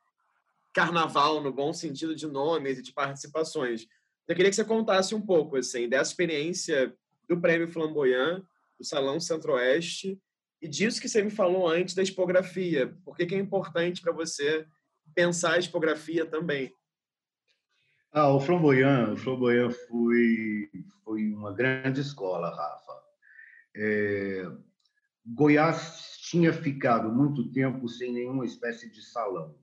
carnaval no bom sentido de nomes e de participações. Eu queria que você contasse um pouco assim dessa experiência do Prêmio Flamboyant, do Salão Centro-Oeste e disso que você me falou antes da expografia. Por que, que é importante para você pensar a expografia também? Ah, o Flamboyant, o Flamboyant foi, foi uma grande escola, Rafa. É, Goiás tinha ficado muito tempo sem nenhuma espécie de salão.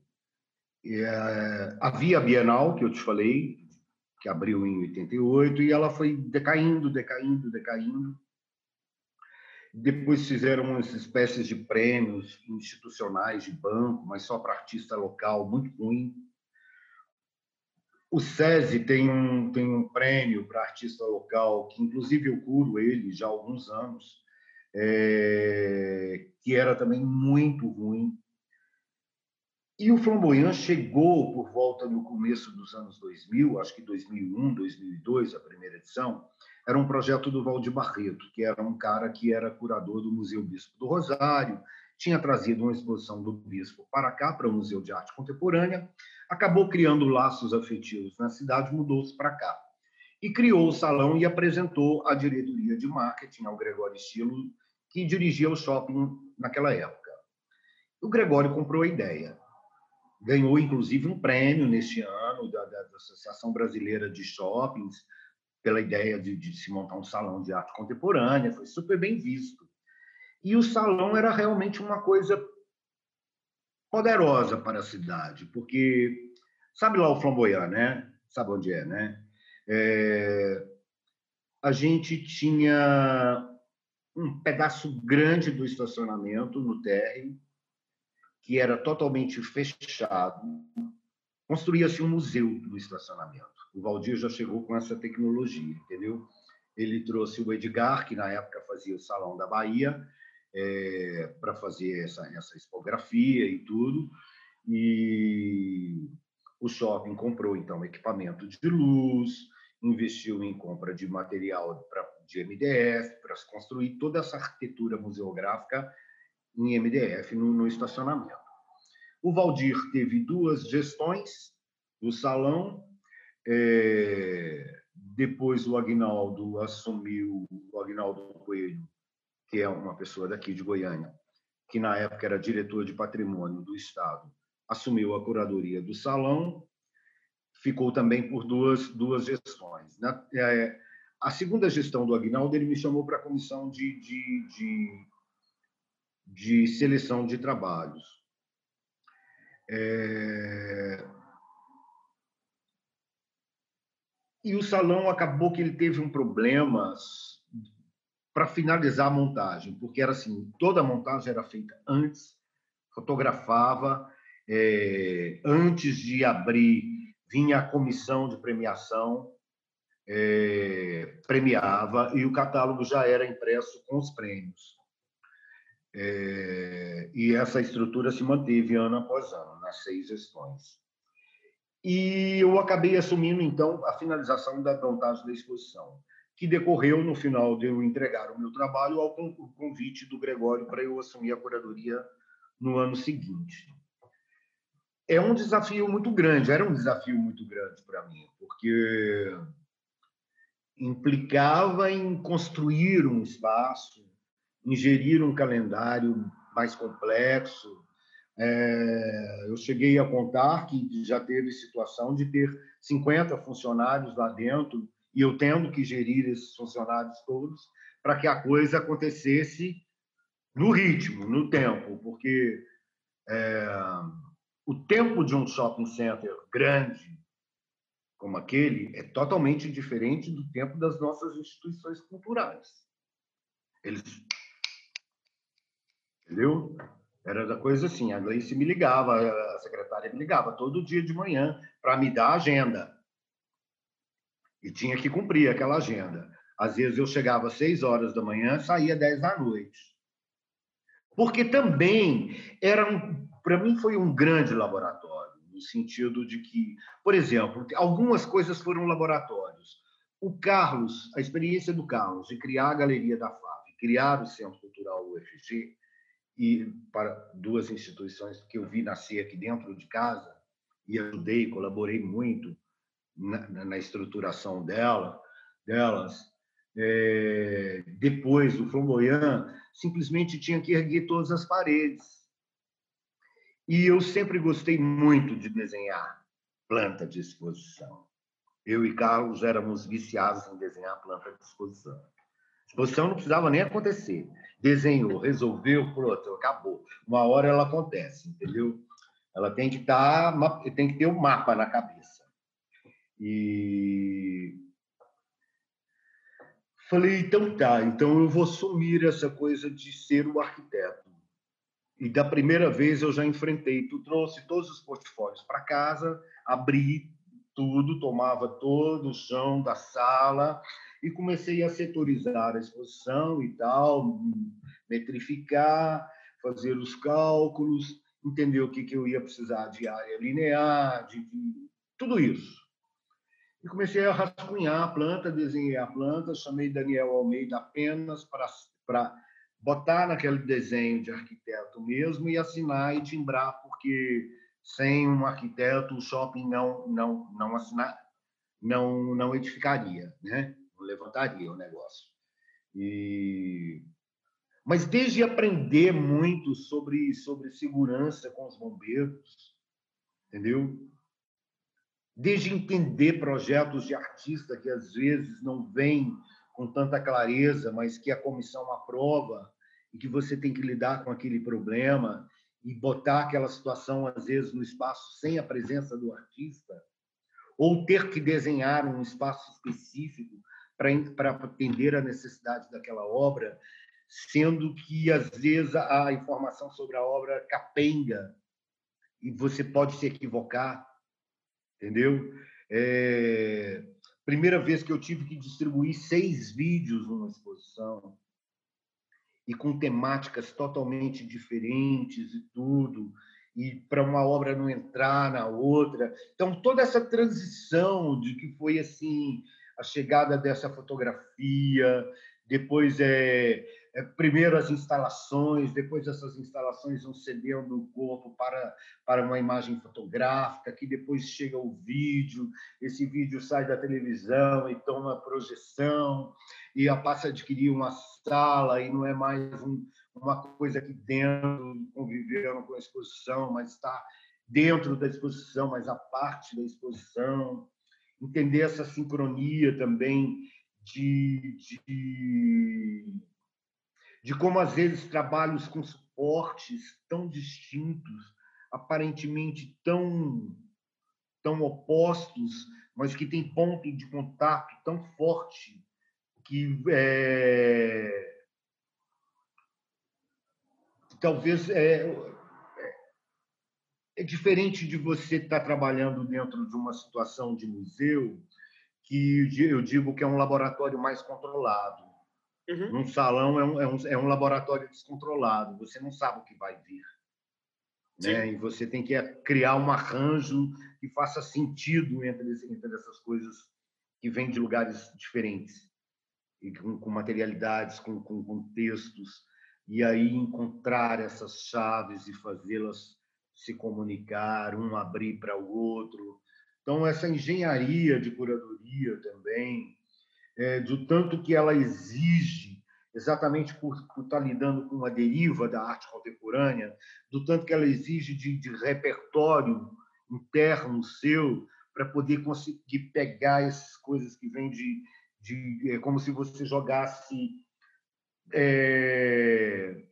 É, havia a Bienal, que eu te falei, que abriu em 88, e ela foi decaindo, decaindo, decaindo. Depois fizeram umas espécies de prêmios institucionais de banco, mas só para artista local, muito ruim. O SESI tem um, tem um prêmio para artista local, que inclusive eu curo ele já há alguns anos, é, que era também muito ruim. E o Flamboyant chegou por volta no começo dos anos 2000, acho que 2001, 2002, a primeira edição, era um projeto do Valdir Barreto, que era um cara que era curador do Museu Bispo do Rosário, tinha trazido uma exposição do Bispo para cá, para o Museu de Arte Contemporânea, acabou criando laços afetivos na cidade, mudou-se para cá. E criou o salão e apresentou a diretoria de marketing ao Gregório Estilo, que dirigia o shopping naquela época. O Gregório comprou a ideia. Ganhou, inclusive, um prêmio neste ano da, da, Associação Brasileira de Shoppings, pela ideia de, de, se montar um salão de arte contemporânea, foi super bem visto. E o salão era realmente uma coisa poderosa para a cidade, porque sabe lá o Flamboyant, né? Sabe onde é, né? É, a gente tinha um pedaço grande do estacionamento no térreo, que era totalmente fechado. Construía-se um museu do estacionamento. O Valdir já chegou com essa tecnologia, entendeu? Ele trouxe o Edgar, que na época fazia o Salão da Bahia, é, para fazer essa, essa expografia e tudo. E o shopping comprou, então, equipamento de luz, investiu em compra de material pra, de MDF para construir toda essa arquitetura museográfica em MDF no, no estacionamento. O Valdir teve duas gestões do salão. É, depois o Agnaldo assumiu, o Agnaldo Coelho, que é uma pessoa daqui de Goiânia, que na época era diretor de patrimônio do Estado, assumiu a curadoria do salão ficou também por duas, duas gestões. Na, é, a segunda gestão do Agnaldo, ele me chamou para a comissão de, de, de, de, seleção de trabalhos. É... E o salão acabou que ele teve um problema para finalizar a montagem, porque era assim, toda a montagem era feita antes, fotografava, é, antes de abrir vinha a comissão de premiação, é, premiava, e o catálogo já era impresso com os prêmios. É, e essa estrutura se manteve ano após ano, nas seis gestões. E eu acabei assumindo, então, a finalização da montagem da exposição, que decorreu no final de eu entregar o meu trabalho ao convite do Gregório para eu assumir a curadoria no ano seguinte é um desafio muito grande, era um desafio muito grande para mim, porque implicava em construir um espaço, ingerir um calendário mais complexo. É, eu cheguei a contar que já teve situação de ter 50 funcionários lá dentro e eu tendo que gerir esses funcionários todos para que a coisa acontecesse no ritmo, no tempo, porque é, o tempo de um shopping center grande como aquele é totalmente diferente do tempo das nossas instituições culturais. Eles entendeu? Era da coisa assim, a Gleice me ligava, a secretária me ligava todo dia de manhã para me dar a agenda. E tinha que cumprir aquela agenda. Às vezes eu chegava às seis horas da manhã, saía dez da noite. Porque também era um, para mim foi um grande laboratório, no sentido de que, por exemplo, algumas coisas foram laboratórios. O Carlos, a experiência do Carlos de criar a galeria da FAV, criar o Centro Cultural UFG, e para duas instituições que eu vi nascer aqui dentro de casa e ajudei, colaborei muito na, na estruturação dela, delas. É, depois, o Flamboyant simplesmente tinha que erguer todas as paredes. E eu sempre gostei muito de desenhar planta de exposição. Eu e Carlos éramos viciados em desenhar planta de exposição. Exposição não precisava nem acontecer. Desenhou, resolveu, pronto, acabou. Uma hora ela acontece, entendeu? Ela tem que estar, tá, tem que ter um mapa na cabeça. E falei, então tá, então eu vou assumir essa coisa de ser o arquiteto. E da primeira vez eu já enfrentei, tu trouxe todos os portfólios para casa, abri tudo, tomava todo o chão da sala e comecei a setorizar a exposição e tal, metrificar, fazer os cálculos, entender o que, que eu ia precisar de área linear, de, de tudo isso. E comecei a rascunhar a planta, desenhei a planta, chamei Daniel Almeida apenas para botar naquele desenho de arquiteto mesmo e assinar e timbrar, porque sem um arquiteto o shopping não não não assinar não não edificaria, né? Levantaria o negócio. E mas desde aprender muito sobre sobre segurança com os bombeiros, entendeu? desde entender projetos de artista que às vezes não vêm com tanta clareza, mas que a comissão aprova e que você tem que lidar com aquele problema e botar aquela situação às vezes no espaço sem a presença do artista, ou ter que desenhar um espaço específico para atender a necessidade daquela obra, sendo que às vezes a informação sobre a obra capenga e você pode se equivocar entendeu? É, primeira vez que eu tive que distribuir seis vídeos numa exposição e com temáticas totalmente diferentes e tudo e para uma obra não entrar na outra. Então toda essa transição de que foi assim a chegada dessa fotografia, depois é é, primeiro as instalações, depois essas instalações vão cedendo o corpo para, para uma imagem fotográfica, que depois chega o vídeo, esse vídeo sai da televisão e toma projeção, e a passa a adquirir uma sala, e não é mais um, uma coisa aqui dentro, convivendo com a exposição, mas está dentro da exposição, mas a parte da exposição. Entender essa sincronia também de, de de como às vezes trabalhos com suportes tão distintos, aparentemente tão tão opostos, mas que têm ponto de contato tão forte que é, talvez é, é diferente de você estar trabalhando dentro de uma situação de museu que eu digo que é um laboratório mais controlado Uhum. Num salão é um, é, um, é um laboratório descontrolado, você não sabe o que vai vir. Né? E você tem que criar um arranjo que faça sentido entre, entre essas coisas que vêm de lugares diferentes, e com, com materialidades, com, com, com textos, e aí encontrar essas chaves e fazê-las se comunicar, um abrir para o outro. Então, essa engenharia de curadoria também, é, do tanto que ela exige, exatamente por, por estar lidando com uma deriva da arte contemporânea, do tanto que ela exige de, de repertório interno seu para poder conseguir pegar essas coisas que vêm de, de é como se você jogasse é,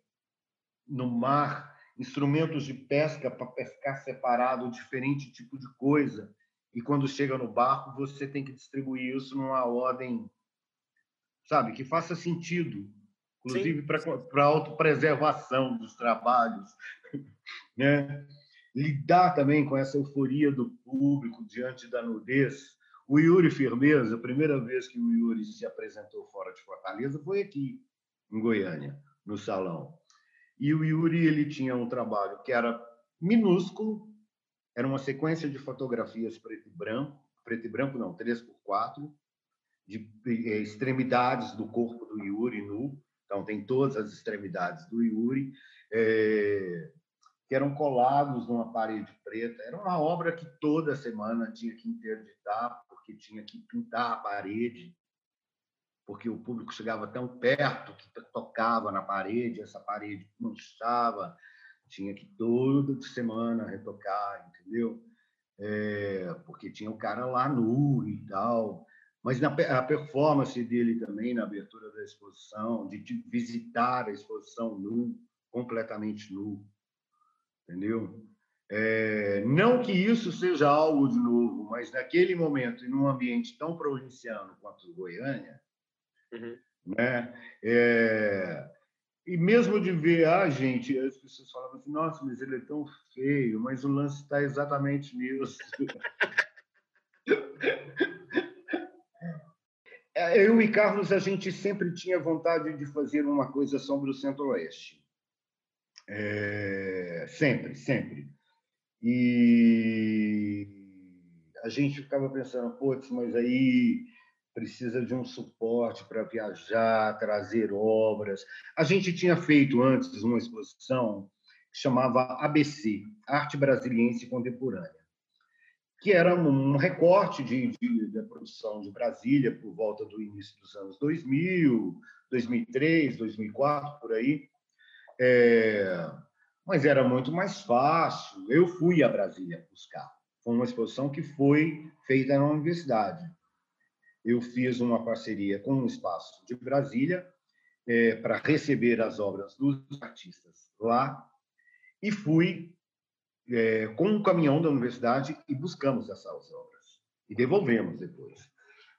no mar instrumentos de pesca para pescar separado diferente tipo de coisa e quando chega no barco você tem que distribuir isso numa ordem, sabe, que faça sentido, inclusive para a autopreservação dos trabalhos, [LAUGHS] né? lidar também com essa euforia do público diante da nudez. O Yuri Firmeza, a primeira vez que o Yuri se apresentou fora de Fortaleza foi aqui, em Goiânia, no salão. E o Yuri ele tinha um trabalho que era minúsculo, era uma sequência de fotografias preto e branco, preto e branco não, 3 por 4 de eh, extremidades do corpo do Yuri nu, então tem todas as extremidades do Yuri, é, que eram colados numa parede preta. Era uma obra que toda semana tinha que interditar, porque tinha que pintar a parede, porque o público chegava tão perto que tocava na parede, essa parede manchava, tinha que toda semana retocar, entendeu? É, porque tinha o cara lá nu e tal. Mas na, a performance dele também, na abertura da exposição, de, de visitar a exposição nu, completamente nu, entendeu? É, não que isso seja algo de novo, mas naquele momento, em um ambiente tão provinciano quanto Goiânia, uhum. né? É, e mesmo de ver, ah, gente, as pessoas falavam assim, nossa, mas ele é tão feio, mas o lance está exatamente nisso. [LAUGHS] É, eu e Carlos, a gente sempre tinha vontade de fazer uma coisa sobre o Centro-Oeste. É, sempre, sempre. E a gente ficava pensando, putz, mas aí precisa de um suporte para viajar, trazer obras. A gente tinha feito antes uma exposição que chamava ABC, Arte Brasiliense Contemporânea, que era um recorte de, de, da produção de Brasília por volta do início dos anos 2000, 2003, 2004, por aí. É, mas era muito mais fácil. Eu fui a Brasília buscar. Foi uma exposição que foi feita na universidade eu fiz uma parceria com o Espaço de Brasília é, para receber as obras dos artistas lá e fui é, com um caminhão da universidade e buscamos essas obras e devolvemos depois.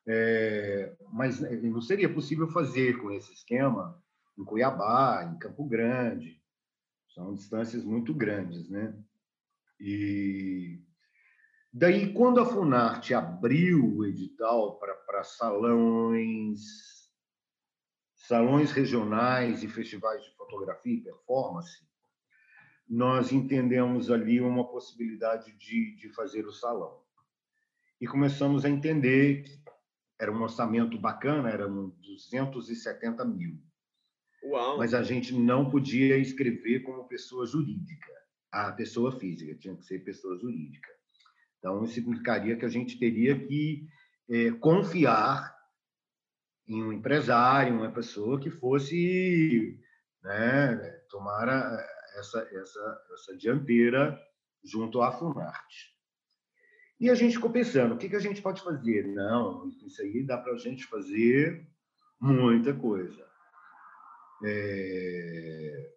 É, mas né, não seria possível fazer com esse esquema em Cuiabá, em Campo Grande, são distâncias muito grandes, né? E Daí, quando a Funarte abriu o edital para salões, salões regionais e festivais de fotografia e performance, nós entendemos ali uma possibilidade de, de fazer o salão. E começamos a entender que era um orçamento bacana, eram 270 mil. Uau. Mas a gente não podia escrever como pessoa jurídica, a pessoa física, tinha que ser pessoa jurídica. Então, isso significaria que a gente teria que é, confiar em um empresário, uma pessoa que fosse né, tomar essa, essa, essa dianteira junto à Funarte. E a gente ficou pensando, o que, que a gente pode fazer? Não, isso aí dá para a gente fazer muita coisa. É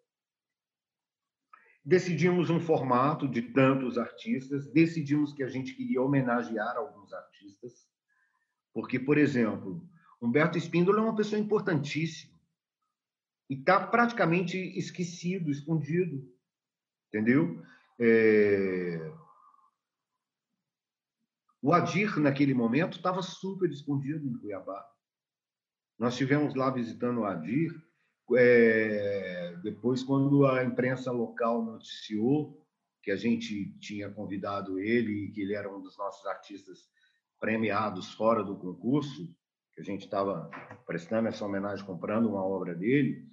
decidimos um formato de tantos artistas, decidimos que a gente queria homenagear alguns artistas, porque, por exemplo, Humberto Spínola é uma pessoa importantíssima e está praticamente esquecido, escondido, entendeu? É... O Adir, naquele momento, estava super escondido em Cuiabá. Nós estivemos lá visitando o Adir é, depois, quando a imprensa local noticiou que a gente tinha convidado ele e que ele era um dos nossos artistas premiados fora do concurso, que a gente estava prestando essa homenagem, comprando uma obra dele,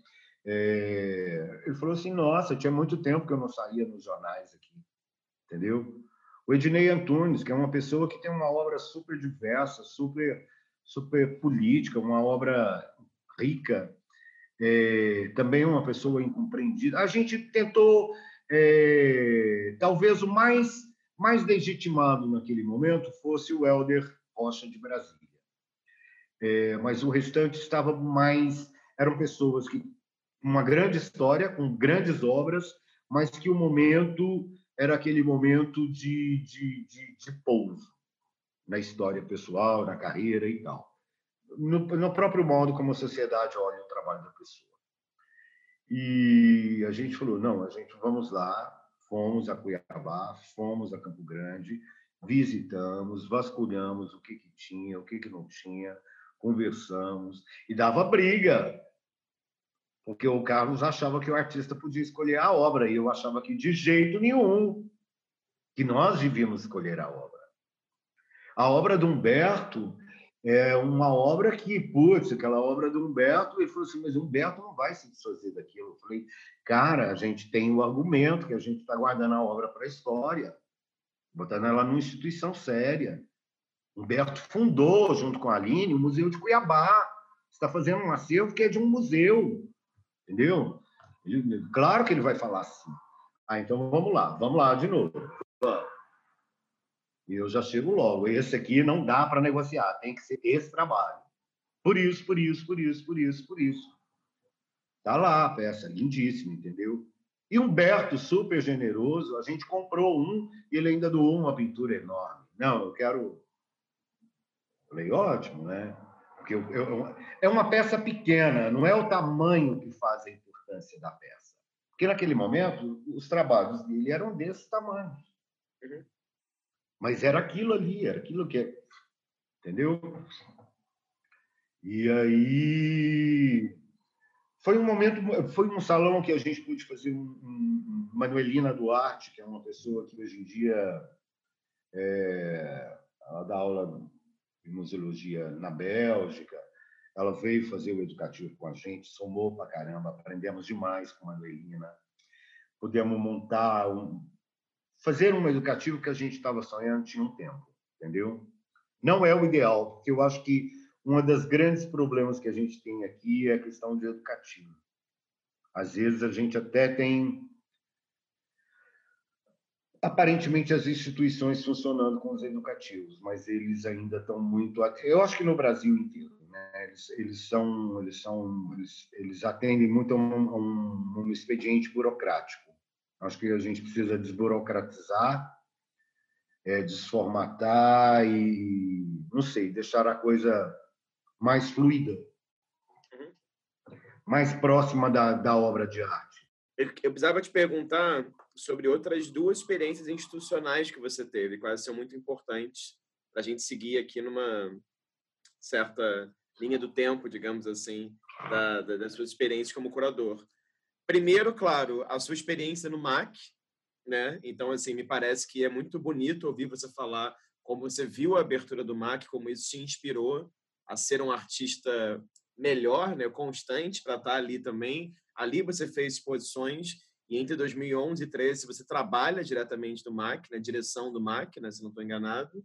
é, ele falou assim: Nossa, tinha muito tempo que eu não saía nos jornais aqui, entendeu? O Ednei Antunes, que é uma pessoa que tem uma obra super diversa, super, super política, uma obra rica, é, também uma pessoa incompreendida. A gente tentou, é, talvez o mais, mais legitimado naquele momento fosse o Helder Rocha de Brasília. É, mas o restante estava mais. Eram pessoas que. Uma grande história, com grandes obras, mas que o momento era aquele momento de, de, de, de pouso na história pessoal, na carreira e tal no, no próprio modo como a sociedade olha o trabalho da pessoa. E a gente falou: não, a gente vamos lá. Fomos a Cuiabá, fomos a Campo Grande, visitamos, vasculhamos o que, que tinha, o que, que não tinha, conversamos e dava briga. Porque o Carlos achava que o artista podia escolher a obra e eu achava que de jeito nenhum que nós devíamos escolher a obra. A obra do Humberto é uma obra que, putz, aquela obra do Humberto, ele falou assim, mas o Humberto não vai se desfazer daquilo. Eu falei, cara, a gente tem o argumento que a gente está guardando a obra para a história, botando ela numa instituição séria. Humberto fundou, junto com a Aline, o Museu de Cuiabá. Está fazendo um acervo que é de um museu, entendeu? Ele, claro que ele vai falar assim. Ah, então vamos lá, vamos lá de novo. E eu já chego logo. Esse aqui não dá para negociar, tem que ser esse trabalho. Por isso, por isso, por isso, por isso, por isso. Tá lá a peça, lindíssima, entendeu? E Humberto, super generoso, a gente comprou um e ele ainda doou uma pintura enorme. Não, eu quero. Falei, ótimo, né? Porque eu, eu, é uma peça pequena, não é o tamanho que faz a importância da peça. Porque naquele momento, os trabalhos dele eram desse tamanho. Uhum. Mas era aquilo ali, era aquilo que é. Entendeu? E aí. Foi um momento, foi um salão que a gente pôde fazer um, um, Manuelina Duarte, que é uma pessoa que hoje em dia é, ela dá aula de museologia na Bélgica. Ela veio fazer o educativo com a gente, somou pra caramba, aprendemos demais com a Manuelina. Pudemos montar um, fazer um educativo que a gente estava sonhando tinha um tempo, entendeu? Não é o ideal, porque eu acho que um dos grandes problemas que a gente tem aqui é a questão de educativo. Às vezes a gente até tem aparentemente as instituições funcionando com os educativos, mas eles ainda estão muito. Eu acho que no Brasil inteiro, né? Eles, eles são, eles são, eles, eles atendem muito a um, a um, um expediente burocrático. Acho que a gente precisa desburocratizar, é, desformatar e, não sei, deixar a coisa mais fluida, uhum. mais próxima da, da obra de arte. Eu precisava te perguntar sobre outras duas experiências institucionais que você teve, quais são muito importantes para a gente seguir aqui numa certa linha do tempo, digamos assim, da, da, das suas experiências como curador. Primeiro, claro, a sua experiência no MAC, né? Então, assim, me parece que é muito bonito ouvir você falar como você viu a abertura do MAC, como isso te inspirou a ser um artista melhor, né, constante para estar ali também. Ali você fez exposições e entre 2011 e 2013 você trabalha diretamente no MAC, na direção do MAC, né, se não estou enganado.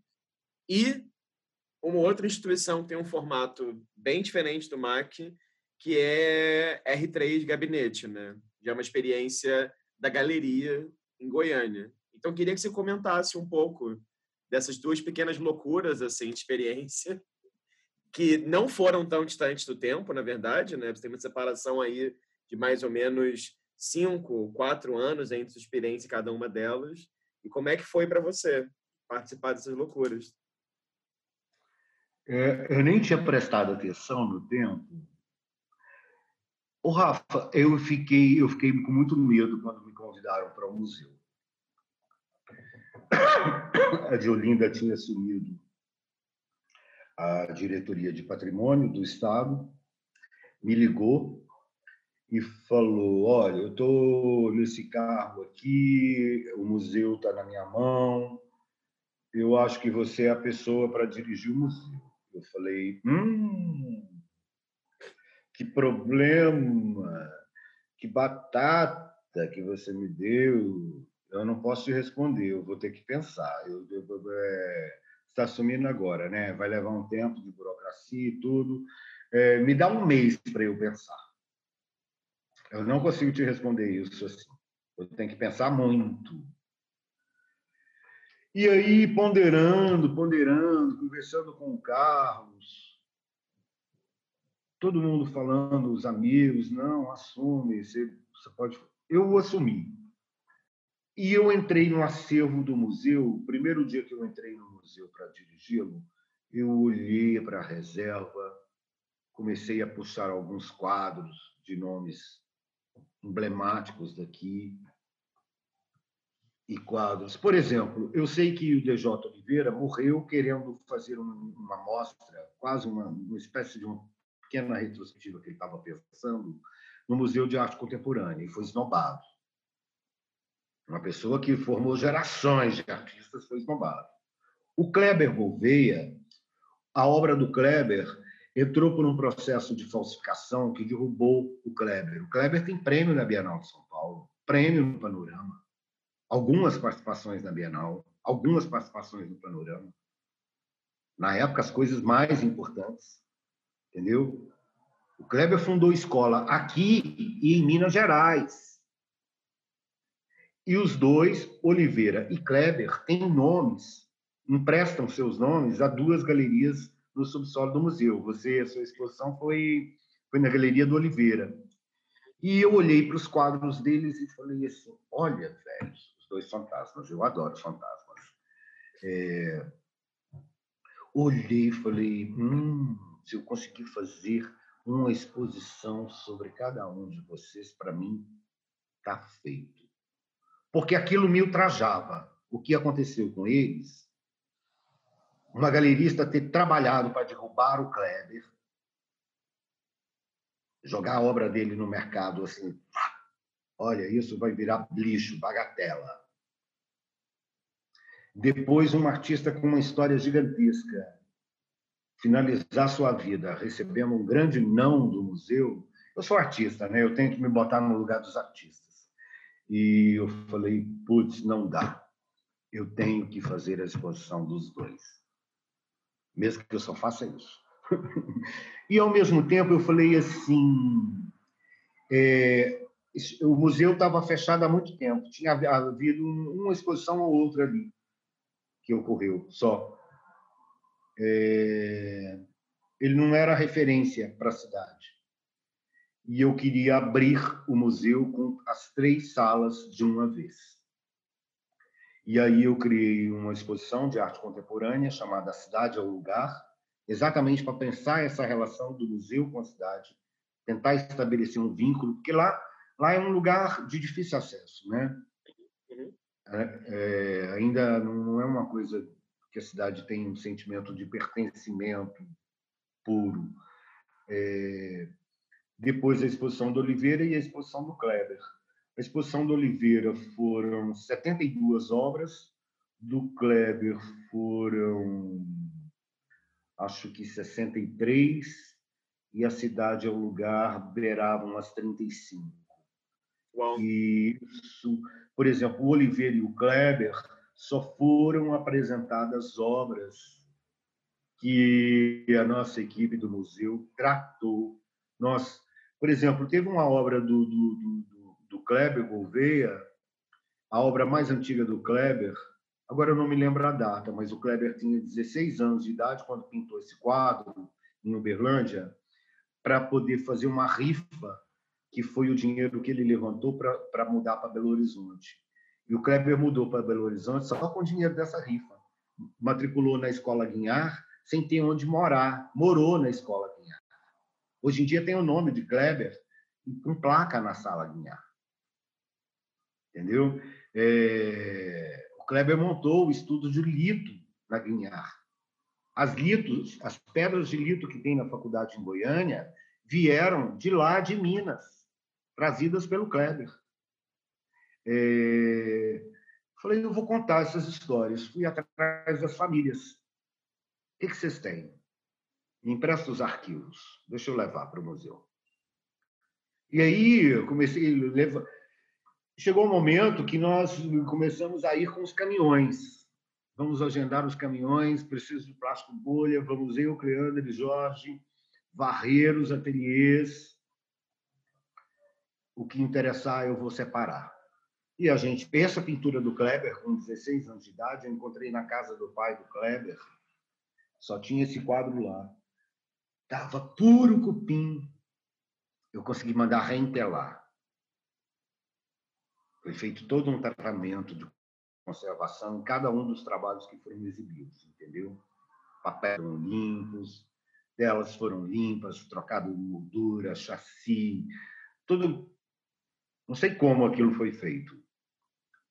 E uma outra instituição tem um formato bem diferente do MAC, que é R3 Gabinete, né? Já é uma experiência da galeria em Goiânia. Então, queria que você comentasse um pouco dessas duas pequenas loucuras, assim, de experiência, [LAUGHS] que não foram tão distantes do tempo, na verdade, né? Você tem uma separação aí de mais ou menos cinco, quatro anos entre sua experiência em cada uma delas. E como é que foi para você participar dessas loucuras? É, eu nem tinha prestado atenção no tempo, o Rafa, eu fiquei, eu fiquei com muito medo quando me convidaram para o museu. A Diolinda tinha assumido a diretoria de patrimônio do Estado, me ligou e falou: Olha, eu estou nesse carro aqui, o museu está na minha mão, eu acho que você é a pessoa para dirigir o museu. Eu falei: Hum, que problema, que batata que você me deu. Eu não posso te responder, eu vou ter que pensar. Eu, eu, eu é, está assumindo agora, né? Vai levar um tempo de burocracia e tudo. É, me dá um mês para eu pensar. Eu não consigo te responder isso assim. Eu tenho que pensar muito. E aí, ponderando, ponderando, conversando com o Carlos, todo mundo falando, os amigos, não, assume, você, você pode. Eu assumi. E eu entrei no acervo do museu. O primeiro dia que eu entrei no museu para dirigi-lo, eu olhei para a reserva, comecei a puxar alguns quadros de nomes emblemáticos daqui e quadros. Por exemplo, eu sei que o DJ Oliveira morreu querendo fazer uma mostra, quase uma, uma espécie de uma pequena retrospectiva que ele estava pensando no Museu de Arte Contemporânea e foi esnobado. Uma pessoa que formou gerações de artistas foi esnobado. O Kleber Gouveia, a obra do Kleber entrou por um processo de falsificação que derrubou o Kleber. O Kleber tem prêmio na Bienal de São Paulo, prêmio no Panorama algumas participações na Bienal, algumas participações no Panorama. Na época, as coisas mais importantes, entendeu? O Kleber fundou escola aqui e em Minas Gerais. E os dois, Oliveira e Kleber, têm nomes, emprestam seus nomes a duas galerias no subsolo do museu. Você, a sua exposição foi, foi na galeria do Oliveira. E eu olhei para os quadros deles e falei assim: olha, velho, dois fantasmas. Eu adoro fantasmas. É... Olhei e falei, hum, se eu conseguir fazer uma exposição sobre cada um de vocês, para mim, está feito. Porque aquilo me ultrajava. O que aconteceu com eles? Uma galerista ter trabalhado para derrubar o Kleber, jogar a obra dele no mercado assim, Olha, isso vai virar lixo, bagatela. Depois, um artista com uma história gigantesca finalizar sua vida recebendo um grande não do museu. Eu sou artista, né? Eu tenho que me botar no lugar dos artistas. E eu falei, putz, não dá. Eu tenho que fazer a exposição dos dois. Mesmo que eu só faça isso. [LAUGHS] e, ao mesmo tempo, eu falei assim: é, o museu estava fechado há muito tempo, tinha havido uma exposição ou outra ali que ocorreu só. É... Ele não era referência para a cidade. E eu queria abrir o museu com as três salas de uma vez. E aí eu criei uma exposição de arte contemporânea chamada Cidade ao Lugar, exatamente para pensar essa relação do museu com a cidade, tentar estabelecer um vínculo, porque lá Lá é um lugar de difícil acesso, né? Uhum. É, é, ainda não é uma coisa que a cidade tem um sentimento de pertencimento puro. É, depois a exposição do Oliveira e a exposição do Kleber. A exposição do Oliveira foram 72 obras, do Kleber foram, acho que 63, e a cidade ao lugar beirava umas 35. Uau. Isso. Por exemplo, o Oliveira e o Kleber só foram apresentadas obras que a nossa equipe do museu tratou. Nós, por exemplo, teve uma obra do, do, do, do Kleber Gouveia, a obra mais antiga do Kleber, agora eu não me lembro a data, mas o Kleber tinha 16 anos de idade quando pintou esse quadro em Uberlândia, para poder fazer uma rifa que foi o dinheiro que ele levantou para mudar para Belo Horizonte. E o Kleber mudou para Belo Horizonte só com o dinheiro dessa rifa. Matriculou na escola Guinhar sem ter onde morar. Morou na escola Guinhar. Hoje em dia tem o nome de Kleber com placa na sala Guinhar. Entendeu? É... O Kleber montou o estudo de lito na Guinhar. As litos, as pedras de lito que tem na faculdade em Goiânia, vieram de lá de Minas trazidas pelo Kleber. É... Falei, eu vou contar essas histórias. Fui atrás das famílias. O que, vocês têm? Me empresta os arquivos. Deixa eu levar para o museu. E aí eu comecei a levar. Chegou um momento que nós começamos a ir com os caminhões. Vamos agendar os caminhões, preciso de plástico bolha, vamos eu, Cleandro e Jorge, varrer os ateliês, o que interessar eu vou separar. E a gente, essa pintura do Kleber, com 16 anos de idade, eu encontrei na casa do pai do Kleber, só tinha esse quadro lá. Tava puro cupim. Eu consegui mandar reentelar. Foi feito todo um tratamento de conservação em cada um dos trabalhos que foram exibidos, entendeu? Papéis limpos, delas foram limpas, trocado moldura, chassi, tudo Não sei como aquilo foi feito.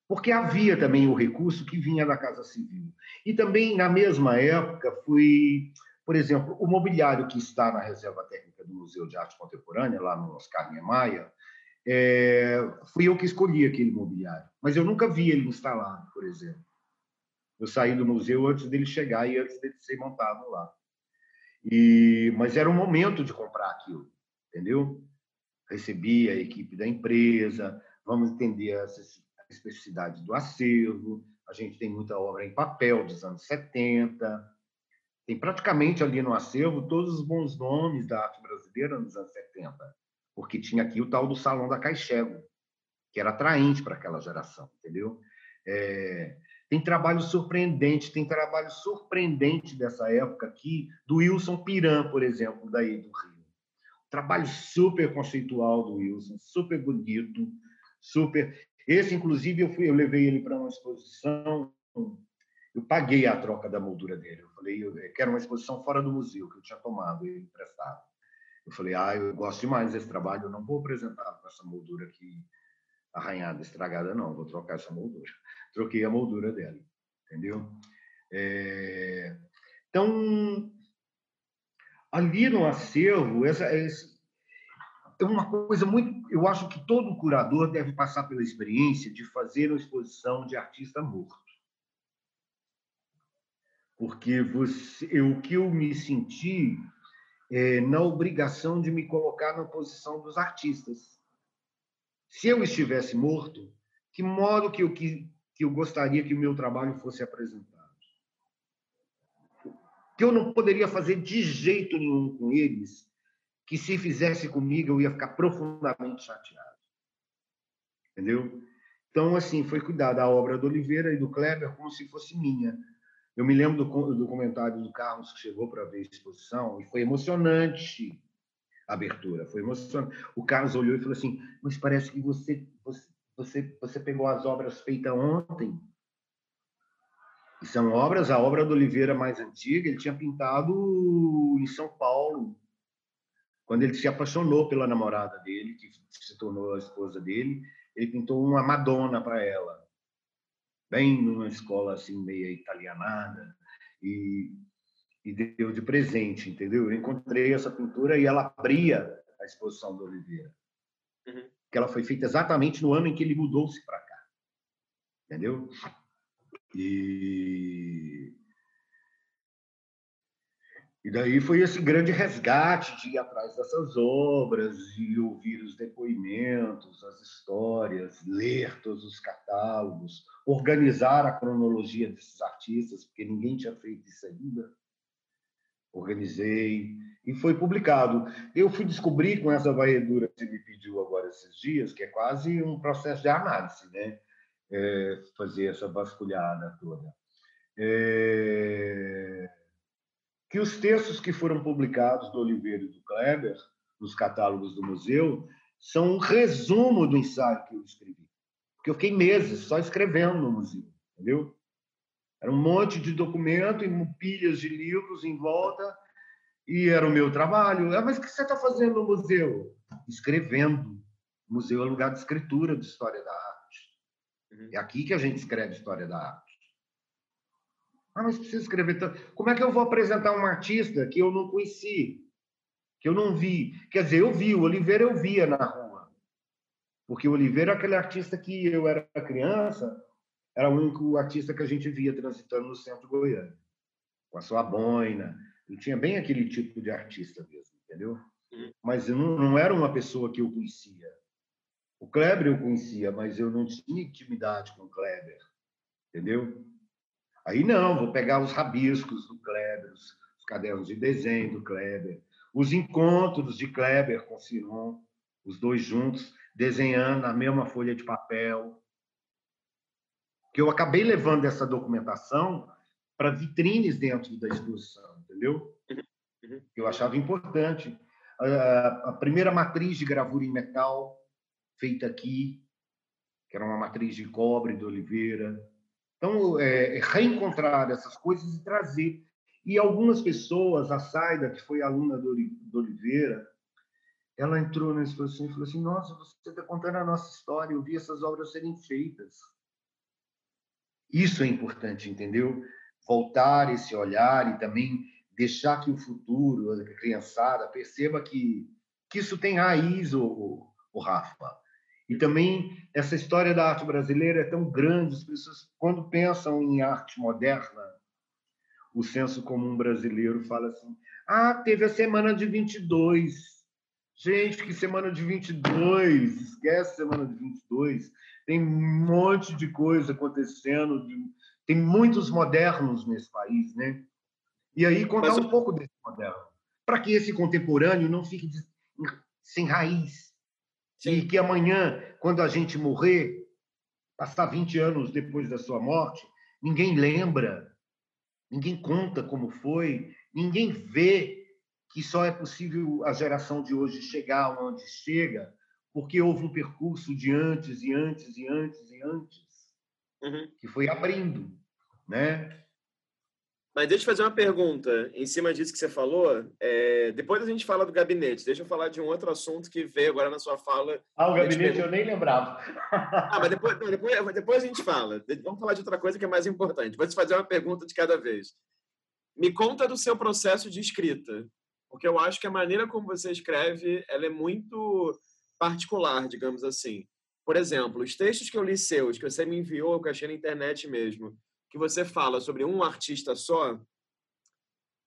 Porque havia também o recurso que vinha da Casa Civil. E também, na mesma época, foi, por exemplo, o mobiliário que está na Reserva Técnica do Museu de Arte Contemporânea, lá no Oscar Niemeyer, é, fui eu que escolhi aquele mobiliário. Mas eu nunca vi ele instalado, por exemplo. Eu saí do museu antes dele chegar e antes dele ser montado lá. E, mas era o momento de comprar aquilo, entendeu? Recebi a equipe da empresa, vamos entender a especificidade do acervo, a gente tem muita obra em papel dos anos 70, tem praticamente ali no acervo todos os bons nomes da arte brasileira nos anos 70, porque tinha aqui o tal do Salão da Caixego, que era atraente para aquela geração, entendeu? É, tem trabalho surpreendente, tem trabalho surpreendente dessa época aqui, do Wilson Piran, por exemplo, daí do Rio. Trabalho super conceitual do Wilson, super bonito, super. Esse, inclusive, eu fui, eu levei ele para uma exposição. Eu paguei a troca da moldura dele. Eu falei, quero uma exposição fora do museu que eu tinha tomado ele emprestado. Eu falei, ah, eu gosto demais desse trabalho, eu não vou apresentar com essa moldura aqui arranhada, estragada, não, vou trocar essa moldura. [LAUGHS] Troquei a moldura dela, entendeu? É... Então, ali no acervo, essa, essa é uma coisa muito. Eu acho que todo curador deve passar pela experiência de fazer uma exposição de artista morto. Porque você, o que eu me senti é, na obrigação de me colocar na posição dos artistas se eu estivesse morto, que modo que eu, que, que eu gostaria que o meu trabalho fosse apresentado? Que eu não poderia fazer de jeito nenhum com eles, que se fizesse comigo eu ia ficar profundamente chateado. Entendeu? Então, assim, foi cuidada a obra do Oliveira e do Kleber como se fosse minha. Eu me lembro do, do comentário do Carlos que chegou para ver a exposição e foi emocionante abertura. Foi emocionante. O Carlos olhou e falou assim: Mas parece que você, você, você pegou as obras feitas ontem. E são obras, a obra do Oliveira mais antiga, ele tinha pintado em São Paulo, quando ele se apaixonou pela namorada dele, que se tornou a esposa dele, ele pintou uma Madonna para ela, bem numa escola assim meia italianada, e e deu de presente, entendeu? Eu encontrei essa pintura e ela abria a exposição do Oliveira. Uhum. Que ela foi feita exatamente no ano em que ele mudou-se para cá. Entendeu? E... e daí foi esse grande resgate de ir atrás dessas obras, de ouvir os depoimentos, as histórias, ler todos os catálogos, organizar a cronologia desses artistas, porque ninguém tinha feito isso ainda organizei e foi publicado. Eu fui descobrir com essa varredura que me pediu agora esses dias, que é quase um processo de análise, né? É, fazer essa vasculhada toda. É... Que os textos que foram publicados do Oliveira e do Kleber, nos catálogos do museu, são um resumo do ensaio que eu escrevi. Porque eu fiquei meses só escrevendo no museu, entendeu? Era um monte de documento e pilhas de livros em volta, e era o meu trabalho. Ah, mas o que você está fazendo no museu? Escrevendo. O museu é lugar de escritura de história da arte. Uhum. É aqui que a gente escreve história da arte. Ah, mas precisa escrever tanto. Como é que eu vou apresentar um artista que eu não conheci, que eu não vi? Quer dizer, eu vi, o Oliveira eu via na rua. Porque o Oliveira é aquele artista que eu era criança, era o único artista que a gente via transitando no centro goiano, com a sua boina. Ele tinha bem aquele tipo de artista mesmo, entendeu? Uhum. Mas não, não era uma pessoa que eu conhecia. O Kleber eu conhecia, mas eu não tinha intimidade com o Kleber, entendeu? Aí não, vou pegar os rabiscos do Kleber, os, os cadernos de desenho do Kleber, os encontros de Kleber com Ciron, os dois juntos, desenhando na mesma folha de papel, que eu acabei levando essa documentação para vitrines dentro da exposição, entendeu? Uhum. Eu achava importante. A, a primeira matriz de gravura em metal feita aqui, que era uma matriz de cobre de Oliveira. Então, é, é reencontrar essas coisas e trazer. E algumas pessoas, a Saida, que foi aluna do, Oliveira, ela entrou na exposição e falou assim: Nossa, você está contando a nossa história, eu vi essas obras serem feitas. Isso é importante, entendeu? Voltar esse olhar e também deixar que o futuro, a criançada, perceba que, que isso tem raiz, o, o Rafa. E também essa história da arte brasileira é tão grande, as pessoas, quando pensam em arte moderna, o senso comum brasileiro fala assim: ah, teve a semana de 22. Gente, que semana de 22, esquece semana de 22. Tem um monte de coisa acontecendo, tem muitos modernos nesse país, né? E aí contar Mas... um pouco desse moderno, para que esse contemporâneo não fique sem raiz. Sim. E que amanhã, quando a gente morrer, passar 20 anos depois da sua morte, ninguém lembra, ninguém conta como foi, ninguém vê que só é possível a geração de hoje chegar onde chega porque houve um percurso de antes e antes e antes e antes uhum. que foi abrindo, né? Mas deixa eu fazer uma pergunta em cima disso que você falou. É, depois a gente fala do gabinete. Deixa eu falar de um outro assunto que veio agora na sua fala. Ah, o gabinete eu nem lembrava. ah, mas depois, depois, depois a gente fala. Vamos falar de outra coisa que é mais importante. Vou te fazer uma pergunta de cada vez. Me conta do seu processo de escrita, porque eu acho que a maneira como você escreve ela é muito particular, digamos assim. Por exemplo, os textos que eu li seus, que você me enviou, que eu achei na internet mesmo, que você fala sobre um artista só,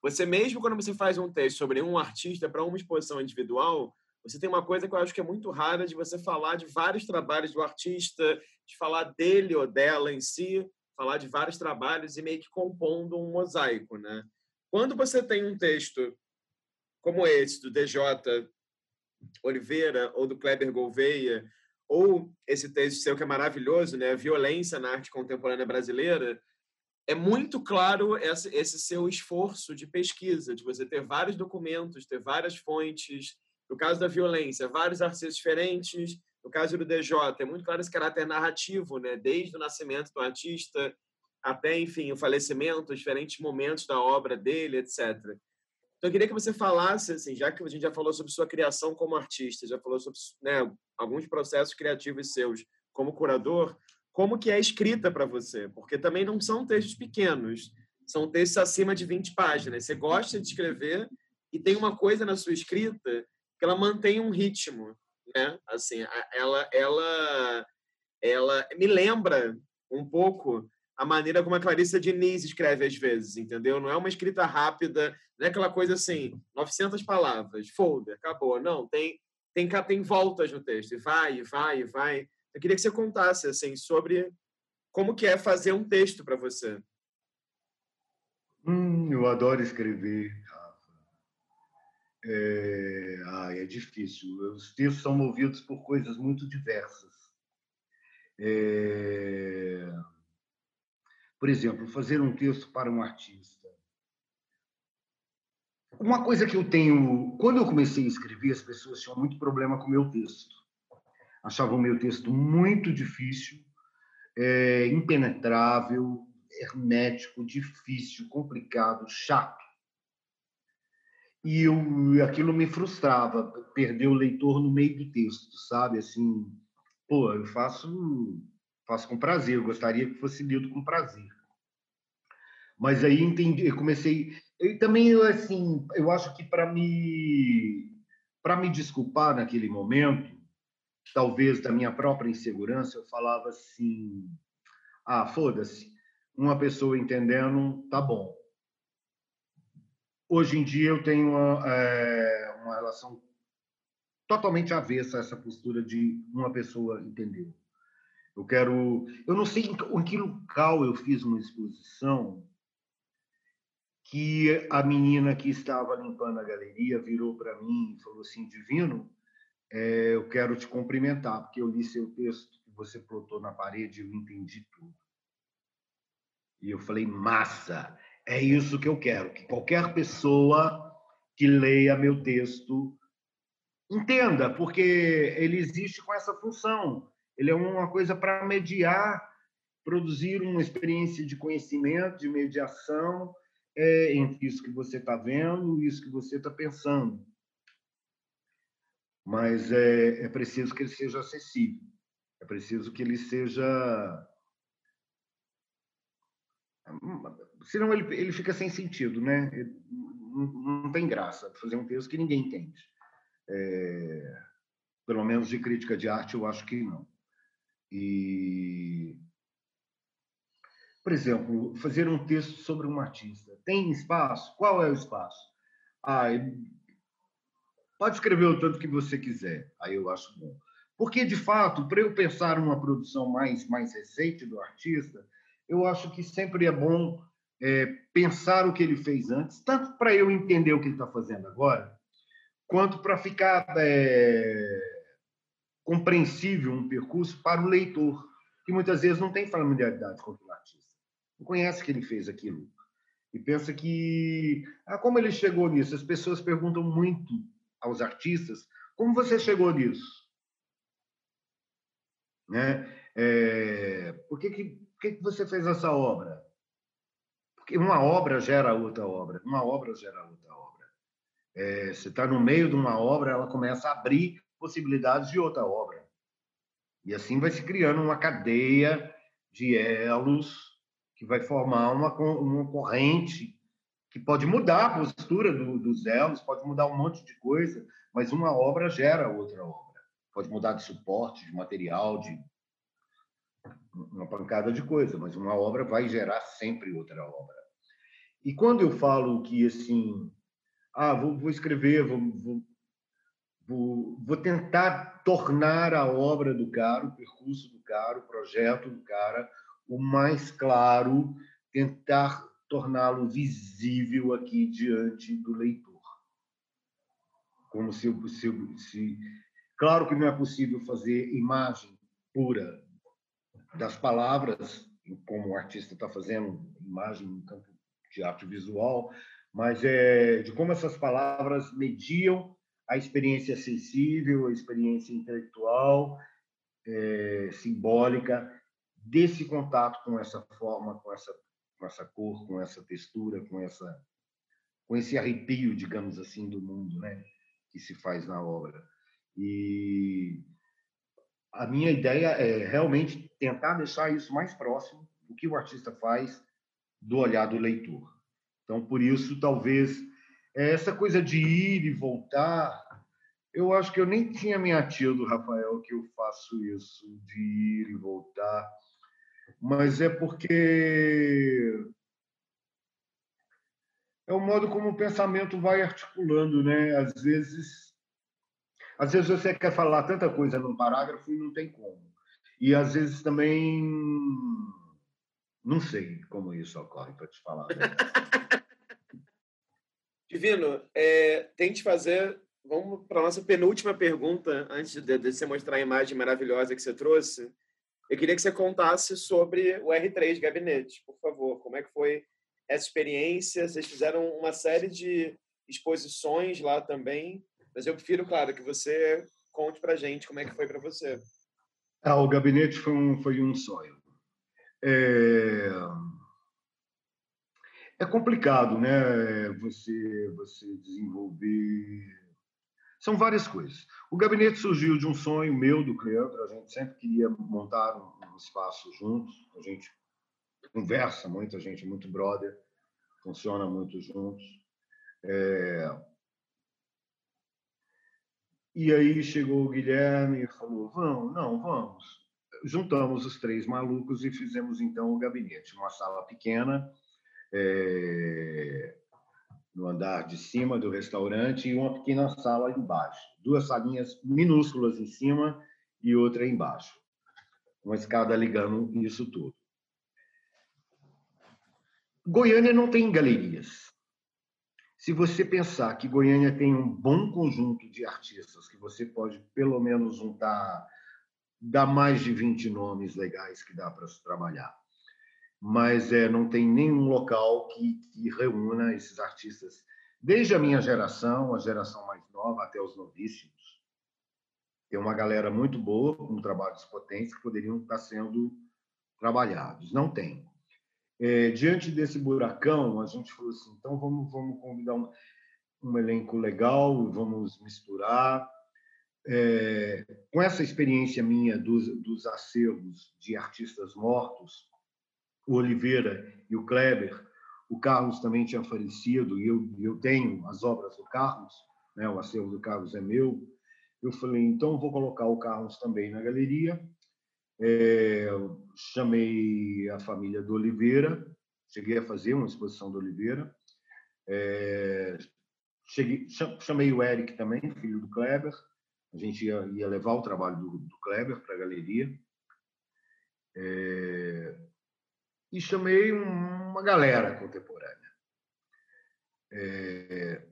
você mesmo quando você faz um texto sobre um artista para uma exposição individual, você tem uma coisa que eu acho que é muito rara de você falar de vários trabalhos do artista, de falar dele ou dela em si, falar de vários trabalhos e meio que compondo um mosaico, né? Quando você tem um texto como esse do DJ Oliveira ou do Kleber Gouveia, ou esse texto seu que é maravilhoso, né? Violência na arte contemporânea brasileira, é muito claro esse, seu esforço de pesquisa, de você ter vários documentos, ter várias fontes. No caso da violência, vários artistas diferentes. No caso do DJ, é muito claro esse caráter narrativo, né? Desde o nascimento do artista até, enfim, o falecimento, os diferentes momentos da obra dele, etc. Então, eu queria que você falasse, assim, já que a gente já falou sobre sua criação como artista, já falou sobre né, alguns processos criativos seus como curador, como que é escrita para você? Porque também não são textos pequenos, são textos acima de 20 páginas. Você gosta de escrever e tem uma coisa na sua escrita que ela mantém um ritmo, né? Assim, ela ela ela me lembra um pouco a maneira como a Clarissa Diniz escreve às vezes, entendeu? Não é uma escrita rápida, não é aquela coisa assim, 900 palavras, folder, acabou. Não, tem tem tem voltas no texto, e vai, e vai, e vai. Eu queria que você contasse assim sobre como que é fazer um texto para você. Hum, eu adoro escrever, É, ah, é difícil. Os textos são movidos por coisas muito diversas. É... Por exemplo, fazer um texto para um artista. Uma coisa que eu tenho. Quando eu comecei a escrever, as pessoas tinham muito problema com o meu texto achava o meu texto muito difícil, é, impenetrável, hermético, difícil, complicado, chato. E eu, aquilo me frustrava, perder o leitor no meio do texto, sabe? Assim, pô, eu faço, faço com prazer, eu gostaria que fosse lido com prazer. Mas aí entendi, eu comecei, e também assim, eu acho que para me me desculpar naquele momento, talvez da minha própria insegurança, eu falava assim: ah, foda-se, uma pessoa entendendo, tá bom. Hoje em dia eu tenho uma, é, uma relação totalmente avessa a essa postura de uma pessoa entender. Eu quero. Eu não sei em que local eu fiz uma exposição que a menina que estava limpando a galeria virou para mim e falou assim: Divino, é, eu quero te cumprimentar, porque eu li seu texto que você plotou na parede e eu entendi tudo. E eu falei, massa, é isso que eu quero, que qualquer pessoa que leia meu texto entenda, porque ele existe com essa função. Ele é uma coisa para mediar, produzir uma experiência de conhecimento, de mediação é, entre isso que você está vendo e isso que você está pensando. Mas é, é preciso que ele seja acessível, é preciso que ele seja. Senão ele, ele fica sem sentido, né? Não, não tem graça fazer um texto que ninguém entende. É, pelo menos de crítica de arte, eu acho que não. E, por exemplo, fazer um texto sobre um artista. Tem espaço? Qual é o espaço? Ah, pode escrever o tanto que você quiser. Aí eu acho bom. Porque, de fato, para eu pensar uma produção mais, mais recente do artista, eu acho que sempre é bom é, pensar o que ele fez antes, tanto para eu entender o que ele está fazendo agora, quanto para ficar é, compreensível um percurso para o leitor, que muitas vezes não tem familiaridade com aquele artista, não conhece que ele fez aquilo. E pensa que, ah, como ele chegou nisso? As pessoas perguntam muito aos artistas, como você chegou nisso? Né? É, por que, que, por que, que você fez essa obra? Porque uma obra gera outra obra, uma obra gera outra obra. É, você está no meio de uma obra, ela começa a abrir possibilidades de outra obra. E assim vai se criando uma cadeia de elos que vai formar uma, uma corrente que pode mudar a postura do, dos elos, pode mudar um monte de coisa, mas uma obra gera outra obra. Pode mudar de suporte, de material, de uma pancada de coisa, mas uma obra vai gerar sempre outra obra. E quando eu falo que assim, ah, vou, vou escrever, vou, vou, vou, vou tentar tornar a obra do cara, o percurso do cara, o projeto do cara, o mais claro, tentar torná-lo visível aqui diante do leitor. Como se, se, se, Claro que não é possível fazer imagem pura das palavras, como o artista está fazendo, imagem no campo de arte visual, mas é de como essas palavras mediam a experiência sensível, a experiência intelectual, é, simbólica desse contato com essa forma, com essa com essa cor, com essa textura, com essa com esse arrepio, digamos assim, do mundo, né, que se faz na obra. E a minha ideia é realmente tentar deixar isso mais próximo do que o artista faz do olhar do leitor. Então, por isso, talvez essa coisa de ir e voltar, eu acho que eu nem tinha me atido, Rafael, que eu faço isso, de ir e voltar mas é porque é o modo como o pensamento vai articulando, né? Às vezes, às vezes você quer falar tanta coisa num parágrafo e não tem como. E às vezes também não sei como isso ocorre para te falar. [LAUGHS] Divino, é, tente fazer. Vamos para a nossa penúltima pergunta, antes de, de você mostrar a imagem maravilhosa que você trouxe. Eu queria que você contasse sobre o R3 Gabinete, por favor. Como é que foi essa experiência? Vocês fizeram uma série de exposições lá também, mas eu prefiro, claro, que você conte para gente como é que foi para você. Ah, o gabinete foi um, foi um sonho. É... é complicado, né? Você, você desenvolver são várias coisas. O gabinete surgiu de um sonho meu, do Cleandro. A gente sempre queria montar um espaço juntos. A gente conversa muito, a gente é muito brother, funciona muito juntos. É... E aí chegou o Guilherme e falou: vamos, não, vamos. Juntamos os três malucos e fizemos então o gabinete, uma sala pequena. É no andar de cima do restaurante e uma pequena sala embaixo. Duas salinhas minúsculas em cima e outra embaixo. Uma escada ligando isso tudo. Goiânia não tem galerias. Se você pensar que Goiânia tem um bom conjunto de artistas, que você pode pelo menos juntar, dá mais de 20 nomes legais que dá para se trabalhar mas é, não tem nenhum local que, que reúna esses artistas, desde a minha geração, a geração mais nova, até os novíssimos. Tem uma galera muito boa, com trabalhos potentes, que poderiam estar sendo trabalhados. Não tem. É, diante desse buracão, a gente falou assim: então vamos, vamos convidar um, um elenco legal, vamos misturar. é, com essa experiência minha dos, dos acervos de artistas mortos, o Oliveira e o Kleber, o Carlos também tinha falecido e eu, eu tenho as obras do Carlos, né, o acervo do Carlos é meu. Eu falei, então vou colocar o Carlos também na galeria. É, chamei a família do Oliveira, cheguei a fazer uma exposição do Oliveira. É, cheguei, chamei o Eric também, filho do Kleber. A gente ia, ia levar o trabalho do, do Kleber para a galeria. É, e chamei uma galera contemporânea. É,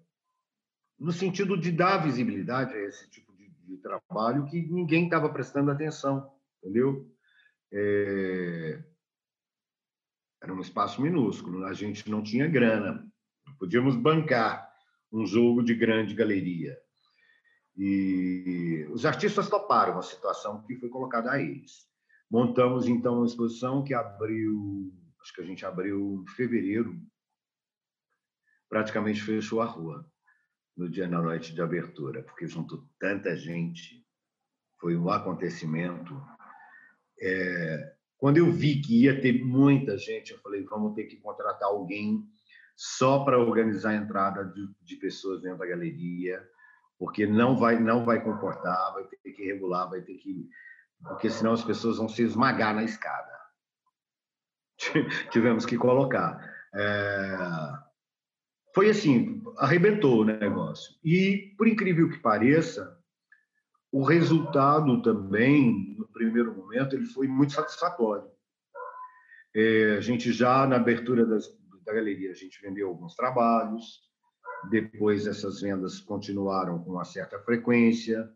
no sentido de dar visibilidade a esse tipo de, de trabalho que ninguém estava prestando atenção, entendeu? É, era um espaço minúsculo, a gente não tinha grana, podíamos bancar um jogo de grande galeria. E os artistas toparam a situação que foi colocada a eles. Montamos, então, uma exposição que abriu, acho que a gente abriu em fevereiro, praticamente fechou a rua no dia na noite de abertura, porque juntou tanta gente, foi um acontecimento. É, quando eu vi que ia ter muita gente, eu falei, vamos ter que contratar alguém só para organizar a entrada de, de pessoas dentro da galeria, porque não vai não vai comportar, vai ter que regular, vai ter que porque senão as pessoas vão se esmagar na escada. [LAUGHS] Tivemos que colocar. É... Foi assim, arrebentou o negócio. E, por incrível que pareça, o resultado também, no primeiro momento, ele foi muito satisfatório. É, a gente já, na abertura das, da galeria, a gente vendeu alguns trabalhos, depois essas vendas continuaram com uma certa frequência.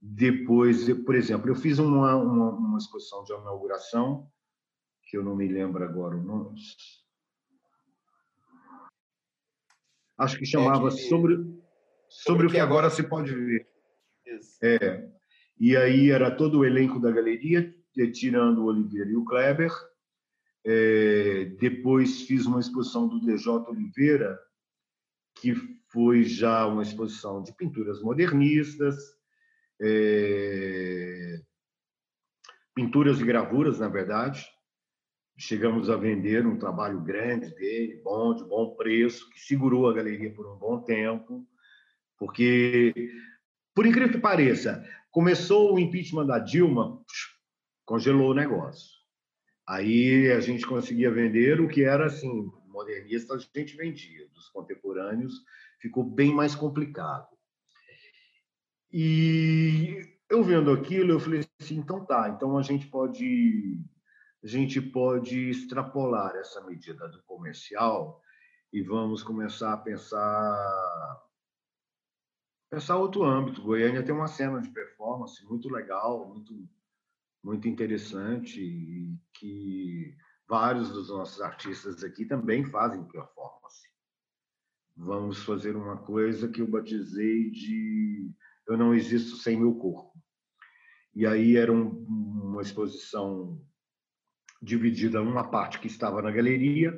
Depois, por exemplo, eu fiz uma, uma, uma exposição de inauguração, que eu não me lembro agora o nome. Acho que chamava é que... sobre, sobre o que agora se pode ver. Isso. É. E aí era todo o elenco da galeria, tirando o Oliveira e o Kleber. É, depois fiz uma exposição do DJ Oliveira, que foi já uma exposição de pinturas modernistas, é, pinturas e gravuras, na verdade. Chegamos a vender um trabalho grande dele, bom, de bom preço, que segurou a galeria por um bom tempo, porque, por incrível que pareça, começou o impeachment da Dilma, congelou o negócio. Aí a gente conseguia vender o que era assim, modernista, a gente vendia, dos contemporâneos ficou bem mais complicado. E eu vendo aquilo, eu falei assim, então tá, então a gente pode a gente pode extrapolar essa medida do comercial e vamos começar a pensar pensar outro âmbito. Goiânia tem uma cena de performance muito legal, muito muito interessante e que vários dos nossos artistas aqui também fazem performance. Vamos fazer uma coisa que eu batizei de Eu Não Existo Sem Meu Corpo. E aí era um, uma exposição dividida uma parte que estava na galeria,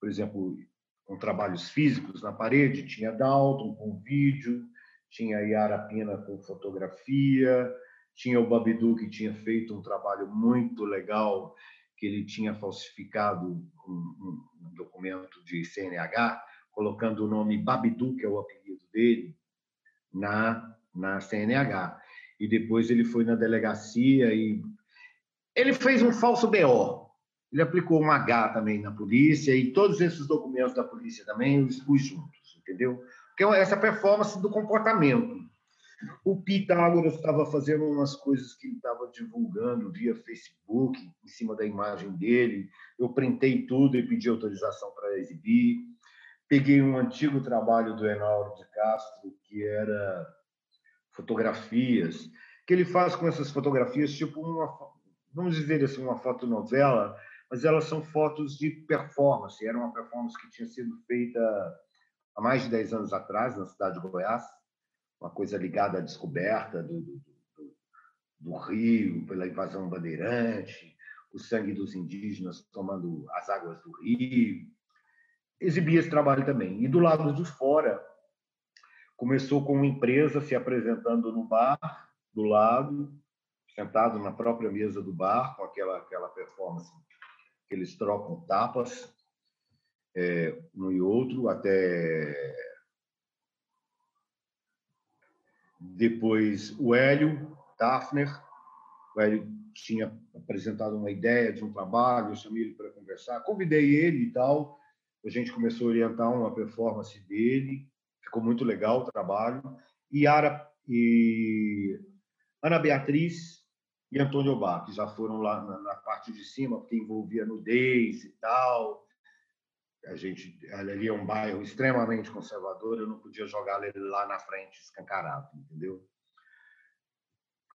por exemplo, com trabalhos físicos na parede, tinha Dalton com vídeo, tinha Yara Pina com fotografia, tinha o Babidu que tinha feito um trabalho muito legal que ele tinha falsificado um, um, um documento de CNH, colocando o nome Babidu, que é o apelido dele, na, na CNH. E depois ele foi na delegacia e ele fez um falso BO. Ele aplicou um H também na polícia e todos esses documentos da polícia também eu expus juntos, entendeu? Porque essa performance do comportamento. O Pitágoras estava fazendo umas coisas que ele estava divulgando via Facebook, em cima da imagem dele. Eu printei tudo e pedi autorização para exibir. Peguei um antigo trabalho do Enauro de Castro, que era fotografias, que ele faz com essas fotografias, tipo uma, vamos dizer assim, uma fotonovela, mas elas são fotos de performance. Era uma performance que tinha sido feita há mais de 10 anos atrás, na cidade de Goiás uma coisa ligada à descoberta do, do, do, do rio pela invasão bandeirante, o sangue dos indígenas tomando as águas do rio. Exibia esse trabalho também. E do lado de fora, Começou com uma empresa se apresentando no bar do lado, sentado na própria mesa do bar, com aquela, aquela performance que eles trocam tapas é, um e outro, até depois o Hélio Tafner. O Hélio tinha apresentado uma ideia de um trabalho, eu chamei ele para conversar, convidei ele e tal. A gente começou a orientar uma performance dele, ficou muito legal o trabalho. E Ana Beatriz e Antônio Bar, que já foram lá na, na, parte de cima, porque envolvia nudez e tal. A gente, ali é um bairro extremamente conservador, eu não podia jogar ele lá na frente escancarado, entendeu?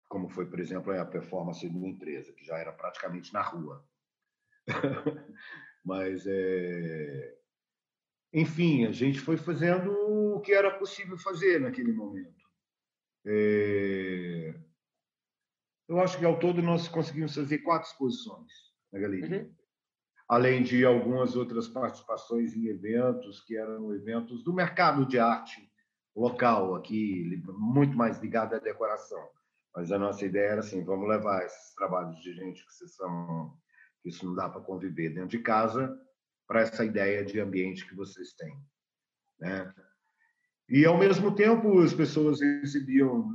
Como foi, por exemplo, a performance de uma empresa, que já era praticamente na rua. [LAUGHS] Mas, é... enfim, a gente foi fazendo o que era possível fazer naquele momento. É eu acho que ao todo nós conseguimos fazer quatro exposições na galeria. Uhum. Além de algumas outras participações em eventos, que eram eventos do mercado de arte local aqui, muito mais ligado à decoração. Mas a nossa ideia era assim, vamos levar esses trabalhos de gente que vocês são que isso não dá para conviver dentro de casa para essa ideia de ambiente que vocês têm, né? E ao mesmo tempo as pessoas recebiam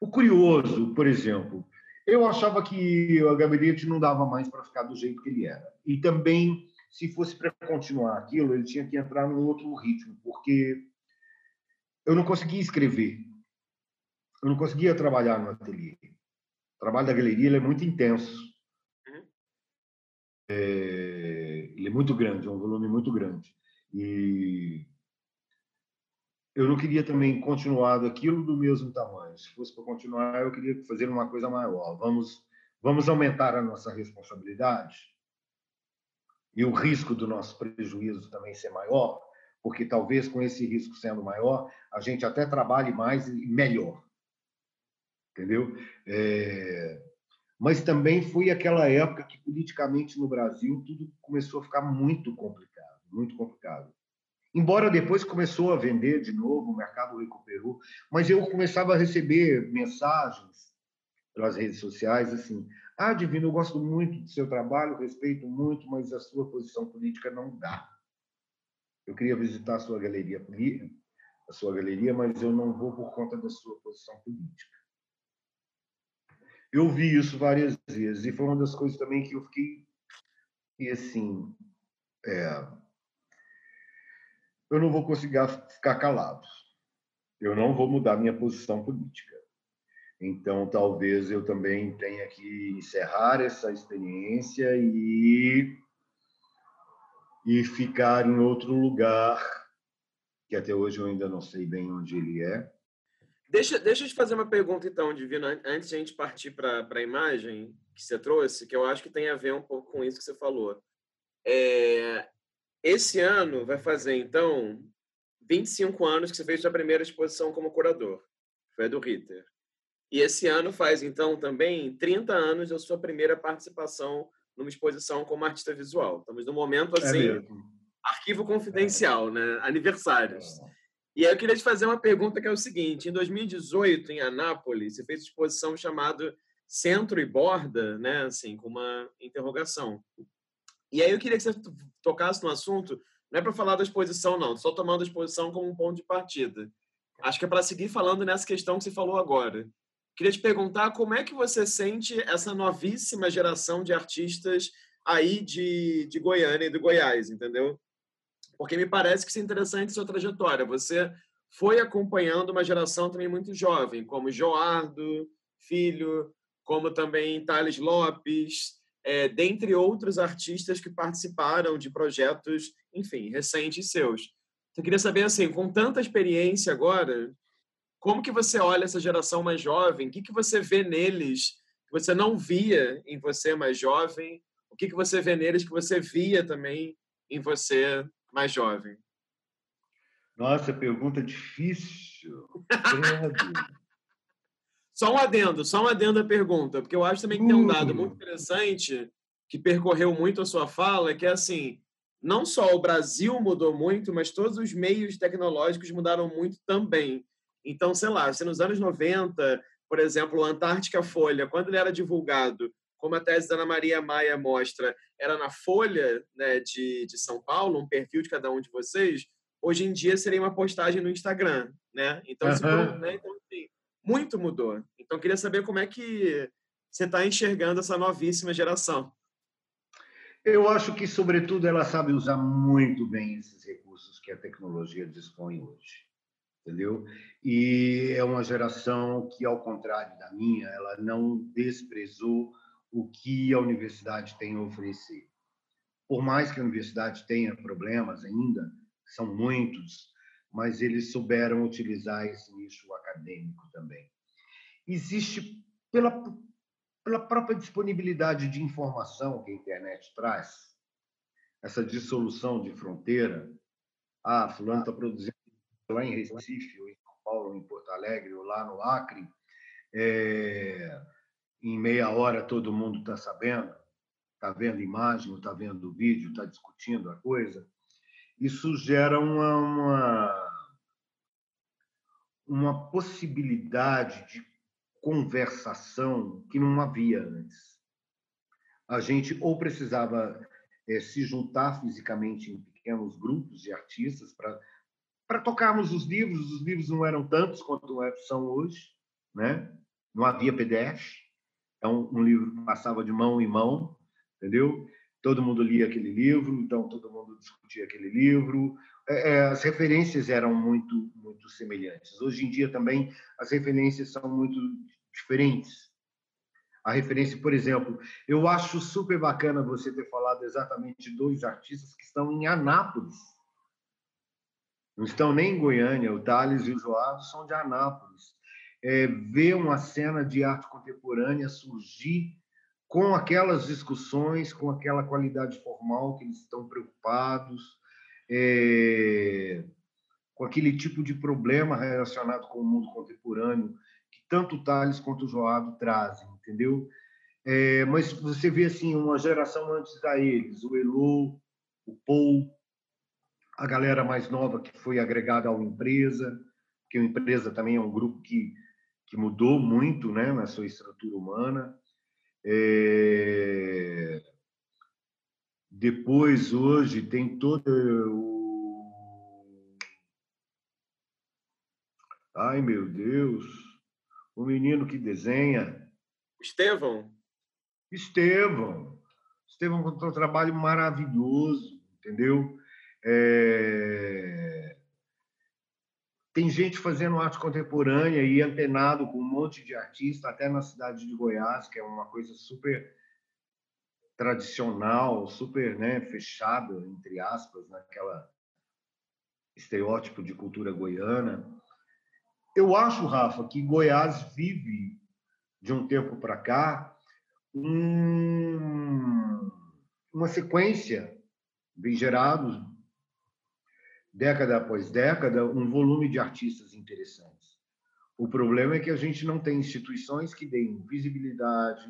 o curioso, por exemplo, eu achava que o gabinete não dava mais para ficar do jeito que ele era. E também, se fosse para continuar aquilo, ele tinha que entrar num outro ritmo, porque eu não conseguia escrever. Eu não conseguia trabalhar no ateliê. O trabalho da galeria é muito intenso. Uhum. É, ele é muito grande, é um volume muito grande. E eu não queria também continuar daquilo do mesmo tamanho. Se fosse para continuar, eu queria fazer uma coisa maior. Vamos, vamos aumentar a nossa responsabilidade e o risco do nosso prejuízo também ser maior, porque talvez com esse risco sendo maior, a gente até trabalhe mais e melhor. Entendeu? É... Mas também foi aquela época que politicamente no Brasil tudo começou a ficar muito complicado, muito complicado. Embora depois começou a vender de novo, o mercado recuperou, mas eu começava a receber mensagens pelas redes sociais assim: "Ah, Divino, eu gosto muito do seu trabalho, respeito muito, mas a sua posição política não dá. Eu queria visitar a sua galeria a sua galeria, mas eu não vou por conta da sua posição política." Eu vi isso várias vezes e foi uma das coisas também que eu fiquei e assim, é, eu não vou conseguir ficar calado. Eu não vou mudar minha posição política. Então, talvez eu também tenha que encerrar essa experiência e e ficar em outro lugar que até hoje eu ainda não sei bem onde ele é. Deixa, deixa eu te fazer uma pergunta, então, Divino, antes de a gente partir para a imagem que você trouxe, que eu acho que tem a ver um pouco com isso que você falou. É, esse ano vai fazer, então, 25 anos que você fez sua primeira exposição como curador. Foi a do Ritter. E esse ano faz, então, também 30 anos da sua primeira participação numa exposição como artista visual. Estamos num momento, é assim, é arquivo confidencial, né? Aniversários. É. E aí eu queria te fazer uma pergunta que é o seguinte. Em 2018, em Anápolis, você fez exposição chamada Centro e Borda, né? Assim, com uma interrogação. E aí eu queria que você tocasse no assunto, não é para falar da exposição, não, só tomando a exposição como um ponto de partida. Acho que é para seguir falando nessa questão que você falou agora. Queria te perguntar como é que você sente essa novíssima geração de artistas aí de, de Goiânia e do Goiás, entendeu? Porque me parece que isso é interessante sua trajetória. Você foi acompanhando uma geração também muito jovem, como Joardo Filho, como também Thales Lopes, é, dentre outros artistas que participaram de projetos, enfim, recentes seus. Eu queria saber, assim, com tanta experiência agora, como que você olha essa geração mais jovem? O que, que você vê neles que você não via em você mais jovem? O que, que você vê neles que você via também em você mais jovem? Nossa, pergunta difícil. [LAUGHS] Só um adendo, só um adendo à pergunta, porque eu acho também que tem um dado muito interessante que percorreu muito a sua fala, que é assim, não só o Brasil mudou muito, mas todos os meios tecnológicos mudaram muito também. Então, sei lá, se nos anos 90, por exemplo, o Antártica Folha, quando ele era divulgado, como a tese da Ana Maria Maia mostra, era na Folha né, de, de São Paulo, um perfil de cada um de vocês, hoje em dia seria uma postagem no Instagram, né? Então, uhum. né? então assim, muito mudou. Então, queria saber como é que você está enxergando essa novíssima geração. Eu acho que, sobretudo, ela sabe usar muito bem esses recursos que a tecnologia dispõe hoje, entendeu? E é uma geração que, ao contrário da minha, ela não desprezou o que a universidade tem a oferecer. Por mais que a universidade tenha problemas ainda, são muitos, mas eles souberam utilizar esse nicho acadêmico também. Existe, pela, pela própria disponibilidade de informação que a internet traz, essa dissolução de fronteira. Ah, fulano está produzindo lá em Recife, ou em São Paulo, ou em Porto Alegre, ou lá no Acre. É, em meia hora todo mundo está sabendo, está vendo imagem, está vendo vídeo, está discutindo a coisa. Isso gera uma, uma, uma possibilidade de conversação que não havia antes. A gente ou precisava é, se juntar fisicamente em pequenos grupos de artistas para para tocarmos os livros. Os livros não eram tantos quanto são hoje, né? Não havia PDF. Então, um livro passava de mão em mão, entendeu? Todo mundo lia aquele livro, então todo mundo discutia aquele livro. É, é, as referências eram muito, muito semelhantes. Hoje em dia também as referências são muito diferentes. A referência, por exemplo, eu acho super bacana você ter falado exatamente dois artistas que estão em Anápolis. Não estão nem em Goiânia, o Thales e o Joado são de Anápolis. É, ver uma cena de arte contemporânea surgir com aquelas discussões, com aquela qualidade formal que eles estão preocupados, é, com aquele tipo de problema relacionado com o mundo contemporâneo tanto o Thales quanto o Joado trazem, entendeu? É, mas você vê assim uma geração antes da eles, o Elo, o Paul, a galera mais nova que foi agregada ao empresa, que a empresa também é um grupo que que mudou muito, né, na sua estrutura humana. É... Depois hoje tem todo o Ai meu Deus, o menino que desenha. Estevão. Estevão. Estevão com um trabalho maravilhoso, entendeu? É... Tem gente fazendo arte contemporânea e antenado com um monte de artista, até na cidade de Goiás, que é uma coisa super tradicional, super né, fechada, entre aspas, naquela estereótipo de cultura goiana. Eu acho, Rafa, que Goiás vive, de um tempo para cá, um, uma sequência, bem gerado, década após década, um volume de artistas interessantes. O problema é que a gente não tem instituições que deem visibilidade,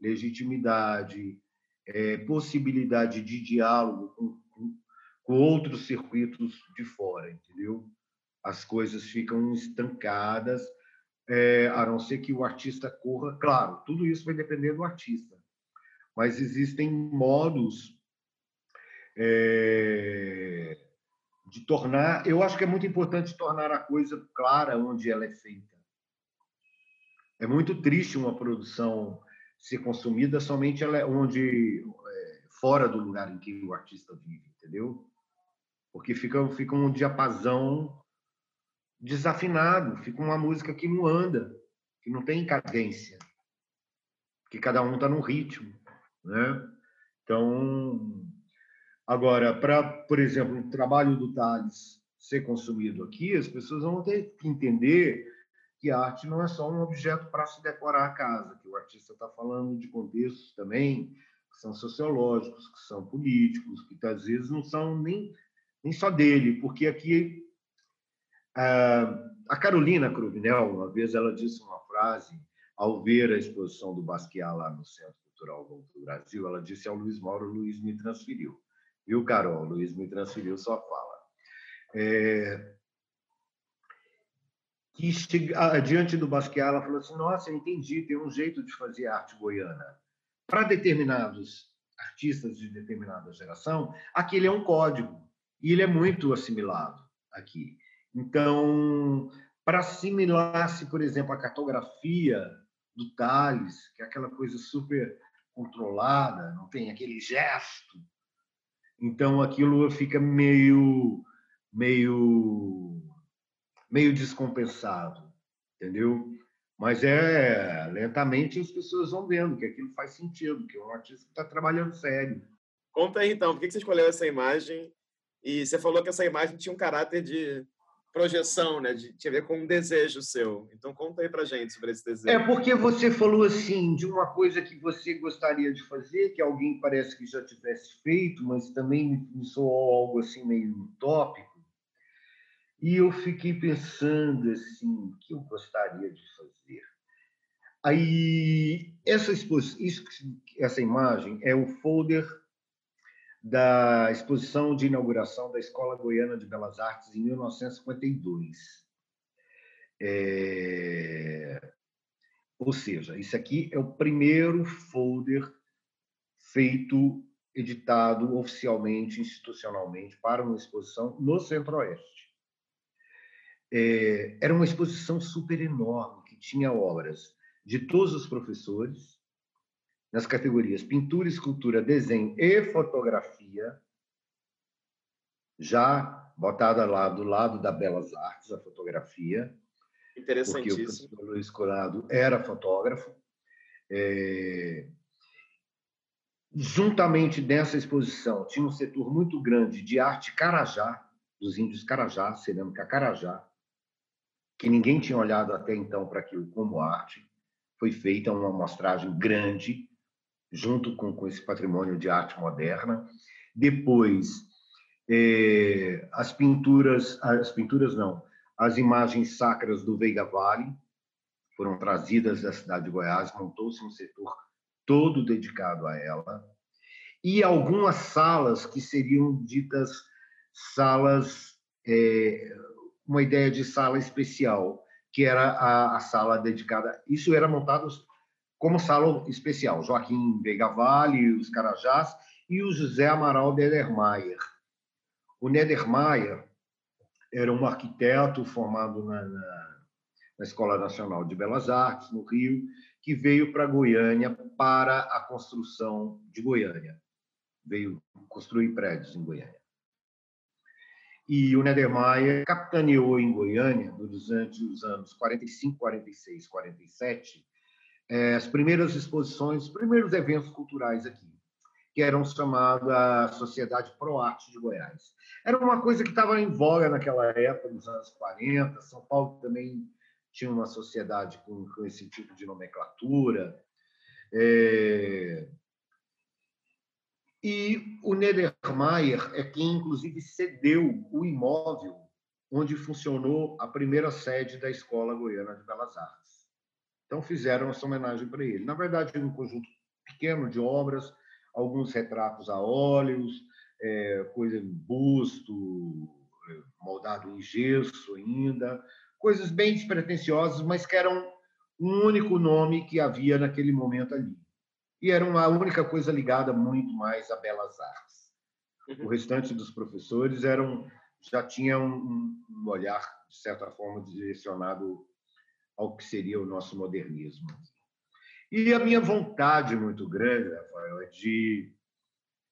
legitimidade, é, possibilidade de diálogo com, com, com outros circuitos de fora, entendeu? as coisas ficam estancadas, é, a não ser que o artista corra. Claro, tudo isso vai depender do artista, mas existem modos é, de tornar. Eu acho que é muito importante tornar a coisa clara onde ela é feita. É muito triste uma produção ser consumida somente ela é onde é, fora do lugar em que o artista vive, entendeu? Porque fica, fica um diapasão desafinado, fica uma música que não anda, que não tem cadência, que cada um está no ritmo, né? Então, agora, para, por exemplo, o trabalho do Thales ser consumido aqui, as pessoas vão ter que entender que a arte não é só um objeto para se decorar a casa, que o artista está falando de contextos também que são sociológicos, que são políticos, que às vezes não são nem, nem só dele, porque aqui a Carolina Cruvinel, uma vez, ela disse uma frase ao ver a exposição do Basquiat lá no Centro Cultural do Brasil, ela disse ao Luiz Mauro, Luiz me transferiu. Viu, Carol? O Luiz me transferiu sua fala. É... Que chega... diante do Basquiat, ela falou assim: Nossa, eu entendi, tem um jeito de fazer arte goiana. Para determinados artistas de determinada geração, aquele é um código e ele é muito assimilado aqui. Então, para assimilar-se, por exemplo, a cartografia do Tales, que é aquela coisa super controlada, não tem aquele gesto. Então aquilo fica meio meio meio descompensado, entendeu? Mas é lentamente as pessoas vão vendo que aquilo faz sentido, que é um artista está trabalhando sério. Conta aí então, por que você escolheu essa imagem? E você falou que essa imagem tinha um caráter de projeção, né? De, tinha a ver com um desejo seu. Então conta aí pra gente sobre esse desejo. É porque você falou assim de uma coisa que você gostaria de fazer, que alguém parece que já tivesse feito, mas também me soou algo assim meio utópico. E eu fiquei pensando assim, o que eu gostaria de fazer. Aí essa isso, essa imagem é o folder da exposição de inauguração da Escola Goiana de Belas Artes em 1952. É... Ou seja, isso aqui é o primeiro folder feito, editado oficialmente, institucionalmente, para uma exposição no Centro-Oeste. É... Era uma exposição super enorme, que tinha obras de todos os professores, nas categorias pintura, escultura, desenho e fotografia, já botada lá do lado da Belas Artes, a fotografia. Interessantíssimo. Porque o professor Luiz Colado era fotógrafo. É... Juntamente dessa exposição, tinha um setor muito grande de arte carajá, dos índios carajá, cerâmica carajá, que ninguém tinha olhado até então para aquilo como arte. Foi feita uma amostragem grande, junto com, com esse patrimônio de arte moderna. Depois, é, as pinturas, as pinturas não, as imagens sacras do Veiga Vale foram trazidas da cidade de Goiás, montou-se um setor todo dedicado a ela, e algumas salas que seriam ditas salas, é, uma ideia de sala especial, que era a, a sala dedicada. Isso era montado como sala especial, Joaquim Veiga Vale, os Carajás e o José Amaral Nedermayer. O Nedermayer era um arquiteto formado na, na, na Escola Nacional de Belas Artes, no Rio, que veio para Goiânia para a construção de Goiânia. Veio construir prédios em Goiânia. E o Nedermayer capitaneou em Goiânia durante os anos 45, 46, 47 é, as primeiras exposições, os primeiros eventos culturais aqui, que eram chamados a Sociedade Pro Arte de Goiás. Era uma coisa que estava em voga naquela época, nos anos 40. São Paulo também tinha uma sociedade com, com esse tipo de nomenclatura. É... E o Nedermayer é quem, inclusive, cedeu o imóvel onde funcionou a primeira sede da Escola Goiana de Belas Artes. Então fizeram essa homenagem para ele. Na verdade, um conjunto pequeno de obras, alguns retratos a óleos, é, coisa em busto, é, moldado em gesso ainda, coisas bem despretensiosas, mas que eram um único nome que havia naquele momento ali. E era uma única coisa ligada muito mais a belas artes. Uhum. O restante dos professores eram já tinham um, um olhar de certa forma direcionado ao que seria o nosso modernismo. E a minha vontade muito grande, Rafael, é de,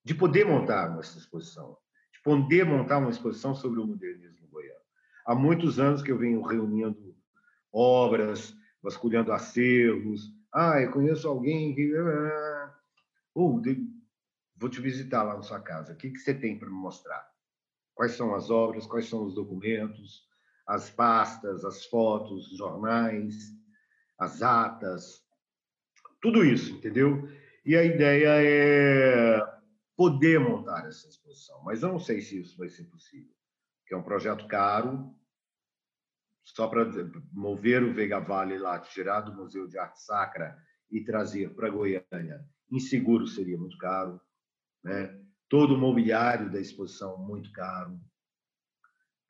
de poder montar essa exposição, de poder montar uma exposição sobre o modernismo goiano. Há muitos anos que eu venho reunindo obras, vasculhando acervos. Ah, eu conheço alguém que. Oh, vou te visitar lá na sua casa. O que, que você tem para me mostrar? Quais são as obras? Quais são os documentos? As pastas, as fotos, os jornais, as atas, tudo isso, entendeu? E a ideia é poder montar essa exposição, mas eu não sei se isso vai ser possível, é um projeto caro, só para mover o Veiga Vale lá, tirar do Museu de Arte Sacra e trazer para Goiânia, inseguro seria muito caro, né? todo o mobiliário da exposição muito caro,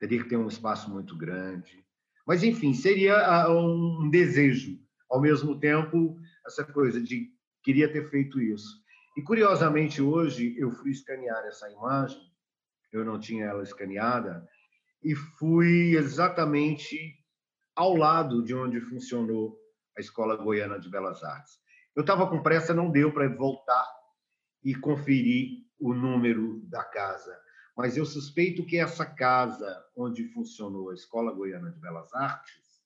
teria que ter um espaço muito grande. Mas, enfim, seria um desejo. Ao mesmo tempo, essa coisa de queria ter feito isso. E, curiosamente, hoje eu fui escanear essa imagem, eu não tinha ela escaneada, e fui exatamente ao lado de onde funcionou a Escola Goiana de Belas Artes. Eu estava com pressa, não deu para voltar e conferir o número da casa, mas eu suspeito que essa casa onde funcionou a Escola Goiana de Belas Artes,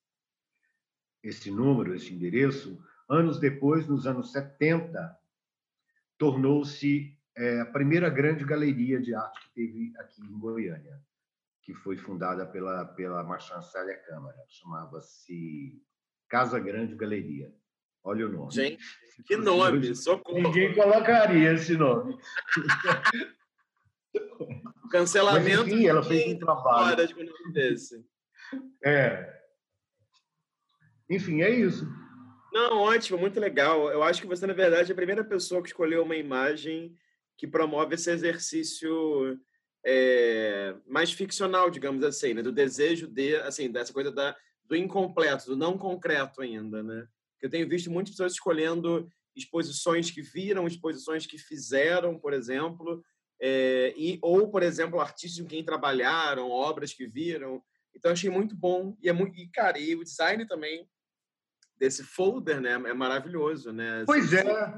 esse número, esse endereço, anos depois, nos anos 70, tornou-se é, a primeira grande galeria de arte que teve aqui em Goiânia que foi fundada pela, pela Marchand Célia Câmara. Chamava-se Casa Grande Galeria. Olha o nome. Gente, que nome! Socorro. Ninguém colocaria esse nome. [LAUGHS] [LAUGHS] Cancelamento. Mas, enfim, ela fez um trabalho. De um nome desse. É. Enfim, é isso. Não, ótimo, muito legal. Eu acho que você, na verdade, é a primeira pessoa que escolheu uma imagem que promove esse exercício é, mais ficcional, digamos assim, né? do desejo de, assim, dessa coisa da, do incompleto, do não concreto ainda, né? Eu tenho visto muitas pessoas escolhendo exposições que viram, exposições que fizeram, por exemplo, é, e ou, por exemplo, artistas com quem trabalharam, obras que viram. Então achei muito bom e é muito e cara, e o design também desse folder, né, é maravilhoso, né? Pois esse, é.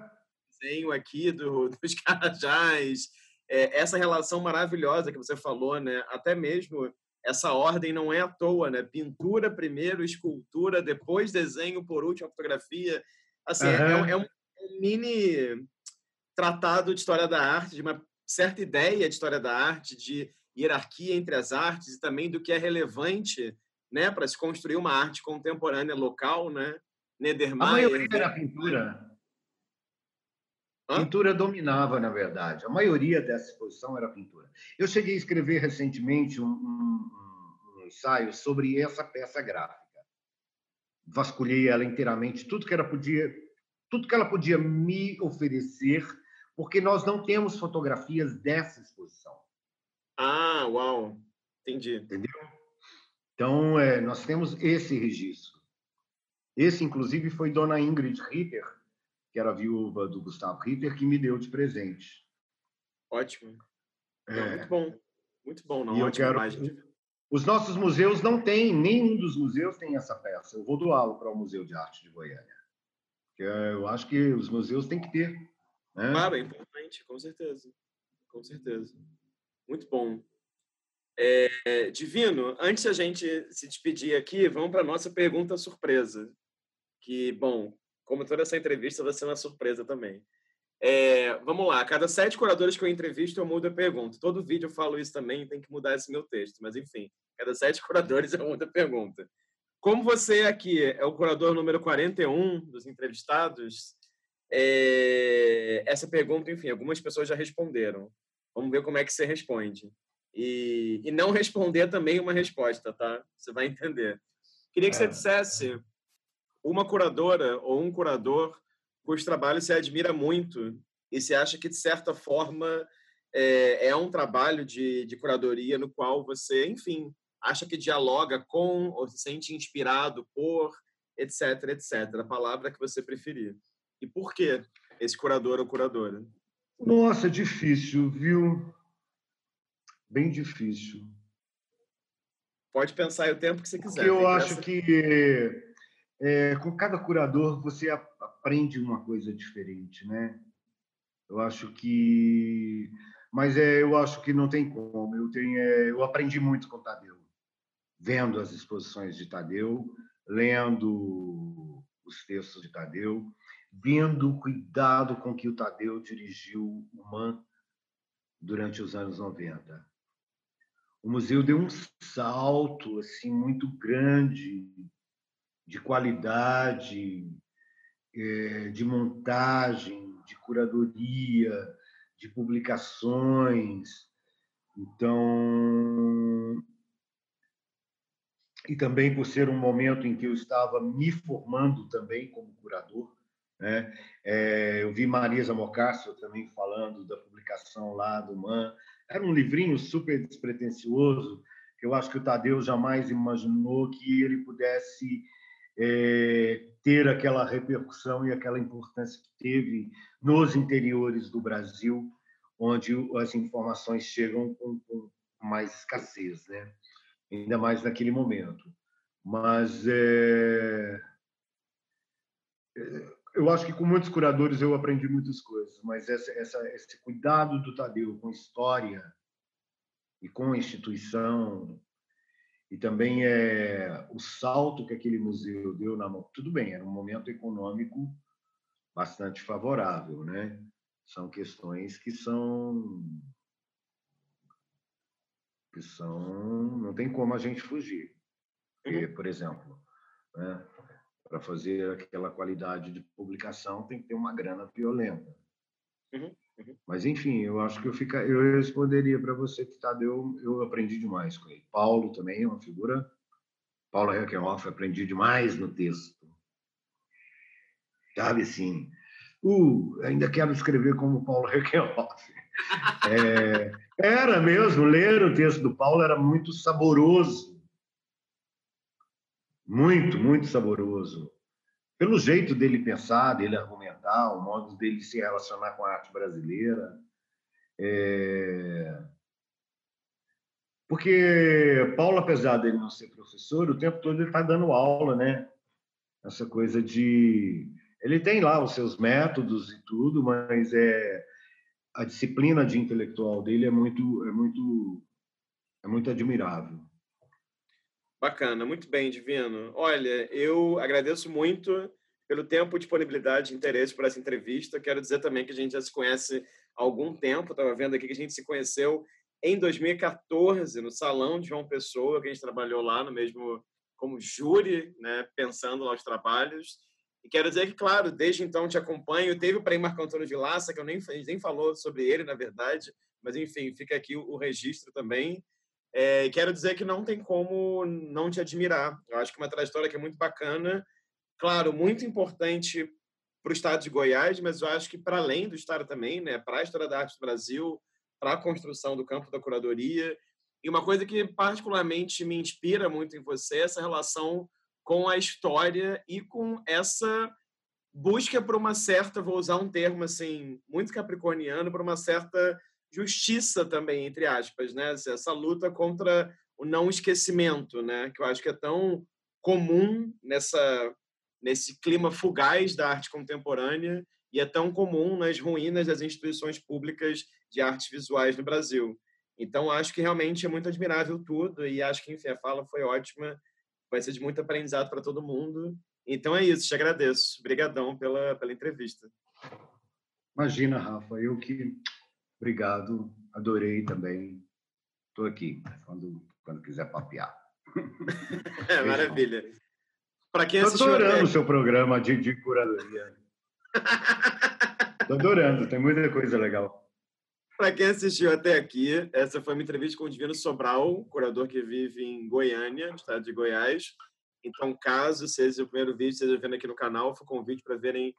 Desenho aqui do, dos [LAUGHS] carajás, é, essa relação maravilhosa que você falou, né? Até mesmo essa ordem não é à toa, né? Pintura primeiro, escultura, depois desenho, por último fotografia. Assim, uhum. é, é, um, é, um, mini tratado de história da arte, de uma certa ideia de história da arte, de hierarquia entre as artes e também do que é relevante, né, para se construir uma arte contemporânea local, né? A maioria era pintura. Hã? Pintura dominava, na verdade. A maioria dessa exposição era pintura. Eu cheguei a escrever recentemente um, um, um ensaio sobre essa peça gráfica. Vasculhei ela inteiramente, tudo que ela podia, tudo que ela podia me oferecer, porque nós não temos fotografias dessa exposição. Ah, uau! Entendi. Entendeu? Então, é, nós temos esse registro. Esse, inclusive, foi Dona Ingrid Ritter, que era viúva do Gustavo Ritter, que me deu de presente. Ótimo. É. muito bom. Muito bom, não. E eu quero... Os nossos museus não têm, nenhum dos museus tem essa peça. Eu vou doá-lo para o Museu de Arte de Goiânia. Eu acho que os museus têm que ter. Né? Claro, é importante, com certeza. Com certeza. Muito bom. É, Divino, antes a gente se despedir aqui, vamos para a nossa pergunta surpresa. Que, bom, como toda essa entrevista vai ser uma surpresa também. É, vamos lá, a cada sete curadores que eu entrevisto, eu mudo a pergunta. Todo vídeo eu falo isso também, tem que mudar esse meu texto, mas enfim, cada sete [LAUGHS] curadores eu mudo a pergunta. Como você aqui é o curador número 41 dos entrevistados, é, essa pergunta, enfim, algumas pessoas já responderam. Vamos ver como é que você responde. E, e não responder também uma resposta, tá? Você vai entender. Queria que você é. dissesse uma curadora ou um curador cujo trabalho se admira muito e se acha que, de certa forma, é, é um trabalho de, de curadoria no qual você, enfim, acha que dialoga com ou se sente inspirado por, etc, etc. A palavra que você preferir. E por que esse curador ou curadora? Nossa, difícil, viu? Bem difícil. Pode pensar o tempo que você quiser. Porque eu acho essa... que é, com cada curador você aprende uma coisa diferente, né? Eu acho que, mas é, eu acho que não tem como. Eu tenho, é, eu aprendi muito com Tadeu, vendo as exposições de Tadeu, lendo os textos de Tadeu, vendo o cuidado com que o Tadeu dirigiu o MAN durante os anos 90. O museu deu um salto assim muito grande de qualidade, é, de montagem, de curadoria, de publicações. Então, e também por ser um momento em que eu estava me formando também como curador, né? É, eu vi Marisa Mocácio também falando da publicação lá do Man. Era um livrinho super despretensioso, que eu acho que o Tadeu jamais imaginou que ele pudesse é, ter aquela repercussão e aquela importância que teve nos interiores do Brasil, onde as informações chegam com, com mais escassez, né? ainda mais naquele momento. Mas é, é eu acho que com muitos curadores eu aprendi muitas coisas, mas essa, essa, esse cuidado do Tadeu com história e com a instituição e também é o salto que aquele museu deu na mão. Tudo bem, era um momento econômico bastante favorável, né? São questões que são que são não tem como a gente fugir. Porque, uhum. por exemplo, né? Para fazer aquela qualidade de publicação tem que ter uma grana violenta. Uhum, uhum. Mas enfim, eu acho que eu fica, eu responderia para você que tá, eu, eu aprendi demais com ele. Paulo também é uma figura. Paulo Reckenhoff, aprendi demais no texto. Sabe assim, uh, ainda quero escrever como Paulo [LAUGHS] Reckenhoff. É, era mesmo, ler o texto do Paulo era muito saboroso muito, muito saboroso. Pelo jeito dele pensar, dele argumentar, o modo dele se relacionar com a arte brasileira. É... Porque Paulo, apesar dele não ser professor, o tempo todo ele está dando aula, né? Essa coisa de. Ele tem lá os seus métodos e tudo, mas é a disciplina de intelectual dele é muito, é muito, é muito admirável. Bacana, muito bem, Divino. Olha, eu agradeço muito pelo tempo, disponibilidade e interesse por essa entrevista. Quero dizer também que a gente já se conhece há algum tempo. Estava vendo aqui que a gente se conheceu em 2014 no Salão de João Pessoa, que a gente trabalhou lá no mesmo como júri, né, pensando nos trabalhos. E quero dizer que, claro, desde então te acompanho. Teve o Prêmio Marco Antônio de Laça, que eu nem, nem falou sobre ele, na verdade, mas enfim, fica aqui o registro também. É, quero dizer que não tem como não te admirar. Eu acho que é uma trajetória que é muito bacana, claro, muito importante para o estado de Goiás, mas eu acho que para além do estado também, né, para a história da arte do Brasil, para a construção do campo da curadoria. E uma coisa que particularmente me inspira muito em você é essa relação com a história e com essa busca por uma certa, vou usar um termo assim, muito capricorniano, por uma certa justiça também, entre aspas, né? Essa luta contra o não esquecimento, né? Que eu acho que é tão comum nessa nesse clima fugaz da arte contemporânea e é tão comum nas ruínas das instituições públicas de artes visuais no Brasil. Então, acho que realmente é muito admirável tudo e acho que, enfim, a fala foi ótima, vai ser de muito aprendizado para todo mundo. Então é isso, te agradeço. Obrigadão pela, pela entrevista. Imagina, Rafa, eu que Obrigado, adorei também. Estou aqui quando, quando quiser papear. [LAUGHS] É, maravilha. Para quem assistiu. Estou adorando o seu programa de, de curadoria. Estou adorando, tem muita coisa legal. Para quem assistiu até aqui, essa foi uma entrevista com o Divino Sobral, curador que vive em Goiânia, no estado de Goiás. Então, caso seja o primeiro vídeo que vocês vendo aqui no canal, foi um convite para verem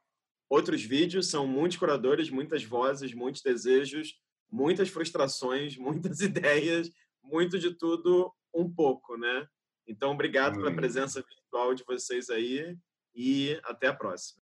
Outros vídeos são muitos curadores, muitas vozes, muitos desejos, muitas frustrações, [LAUGHS] muitas ideias, muito de tudo, um pouco, né? Então, obrigado pela presença virtual de vocês aí e até a próxima.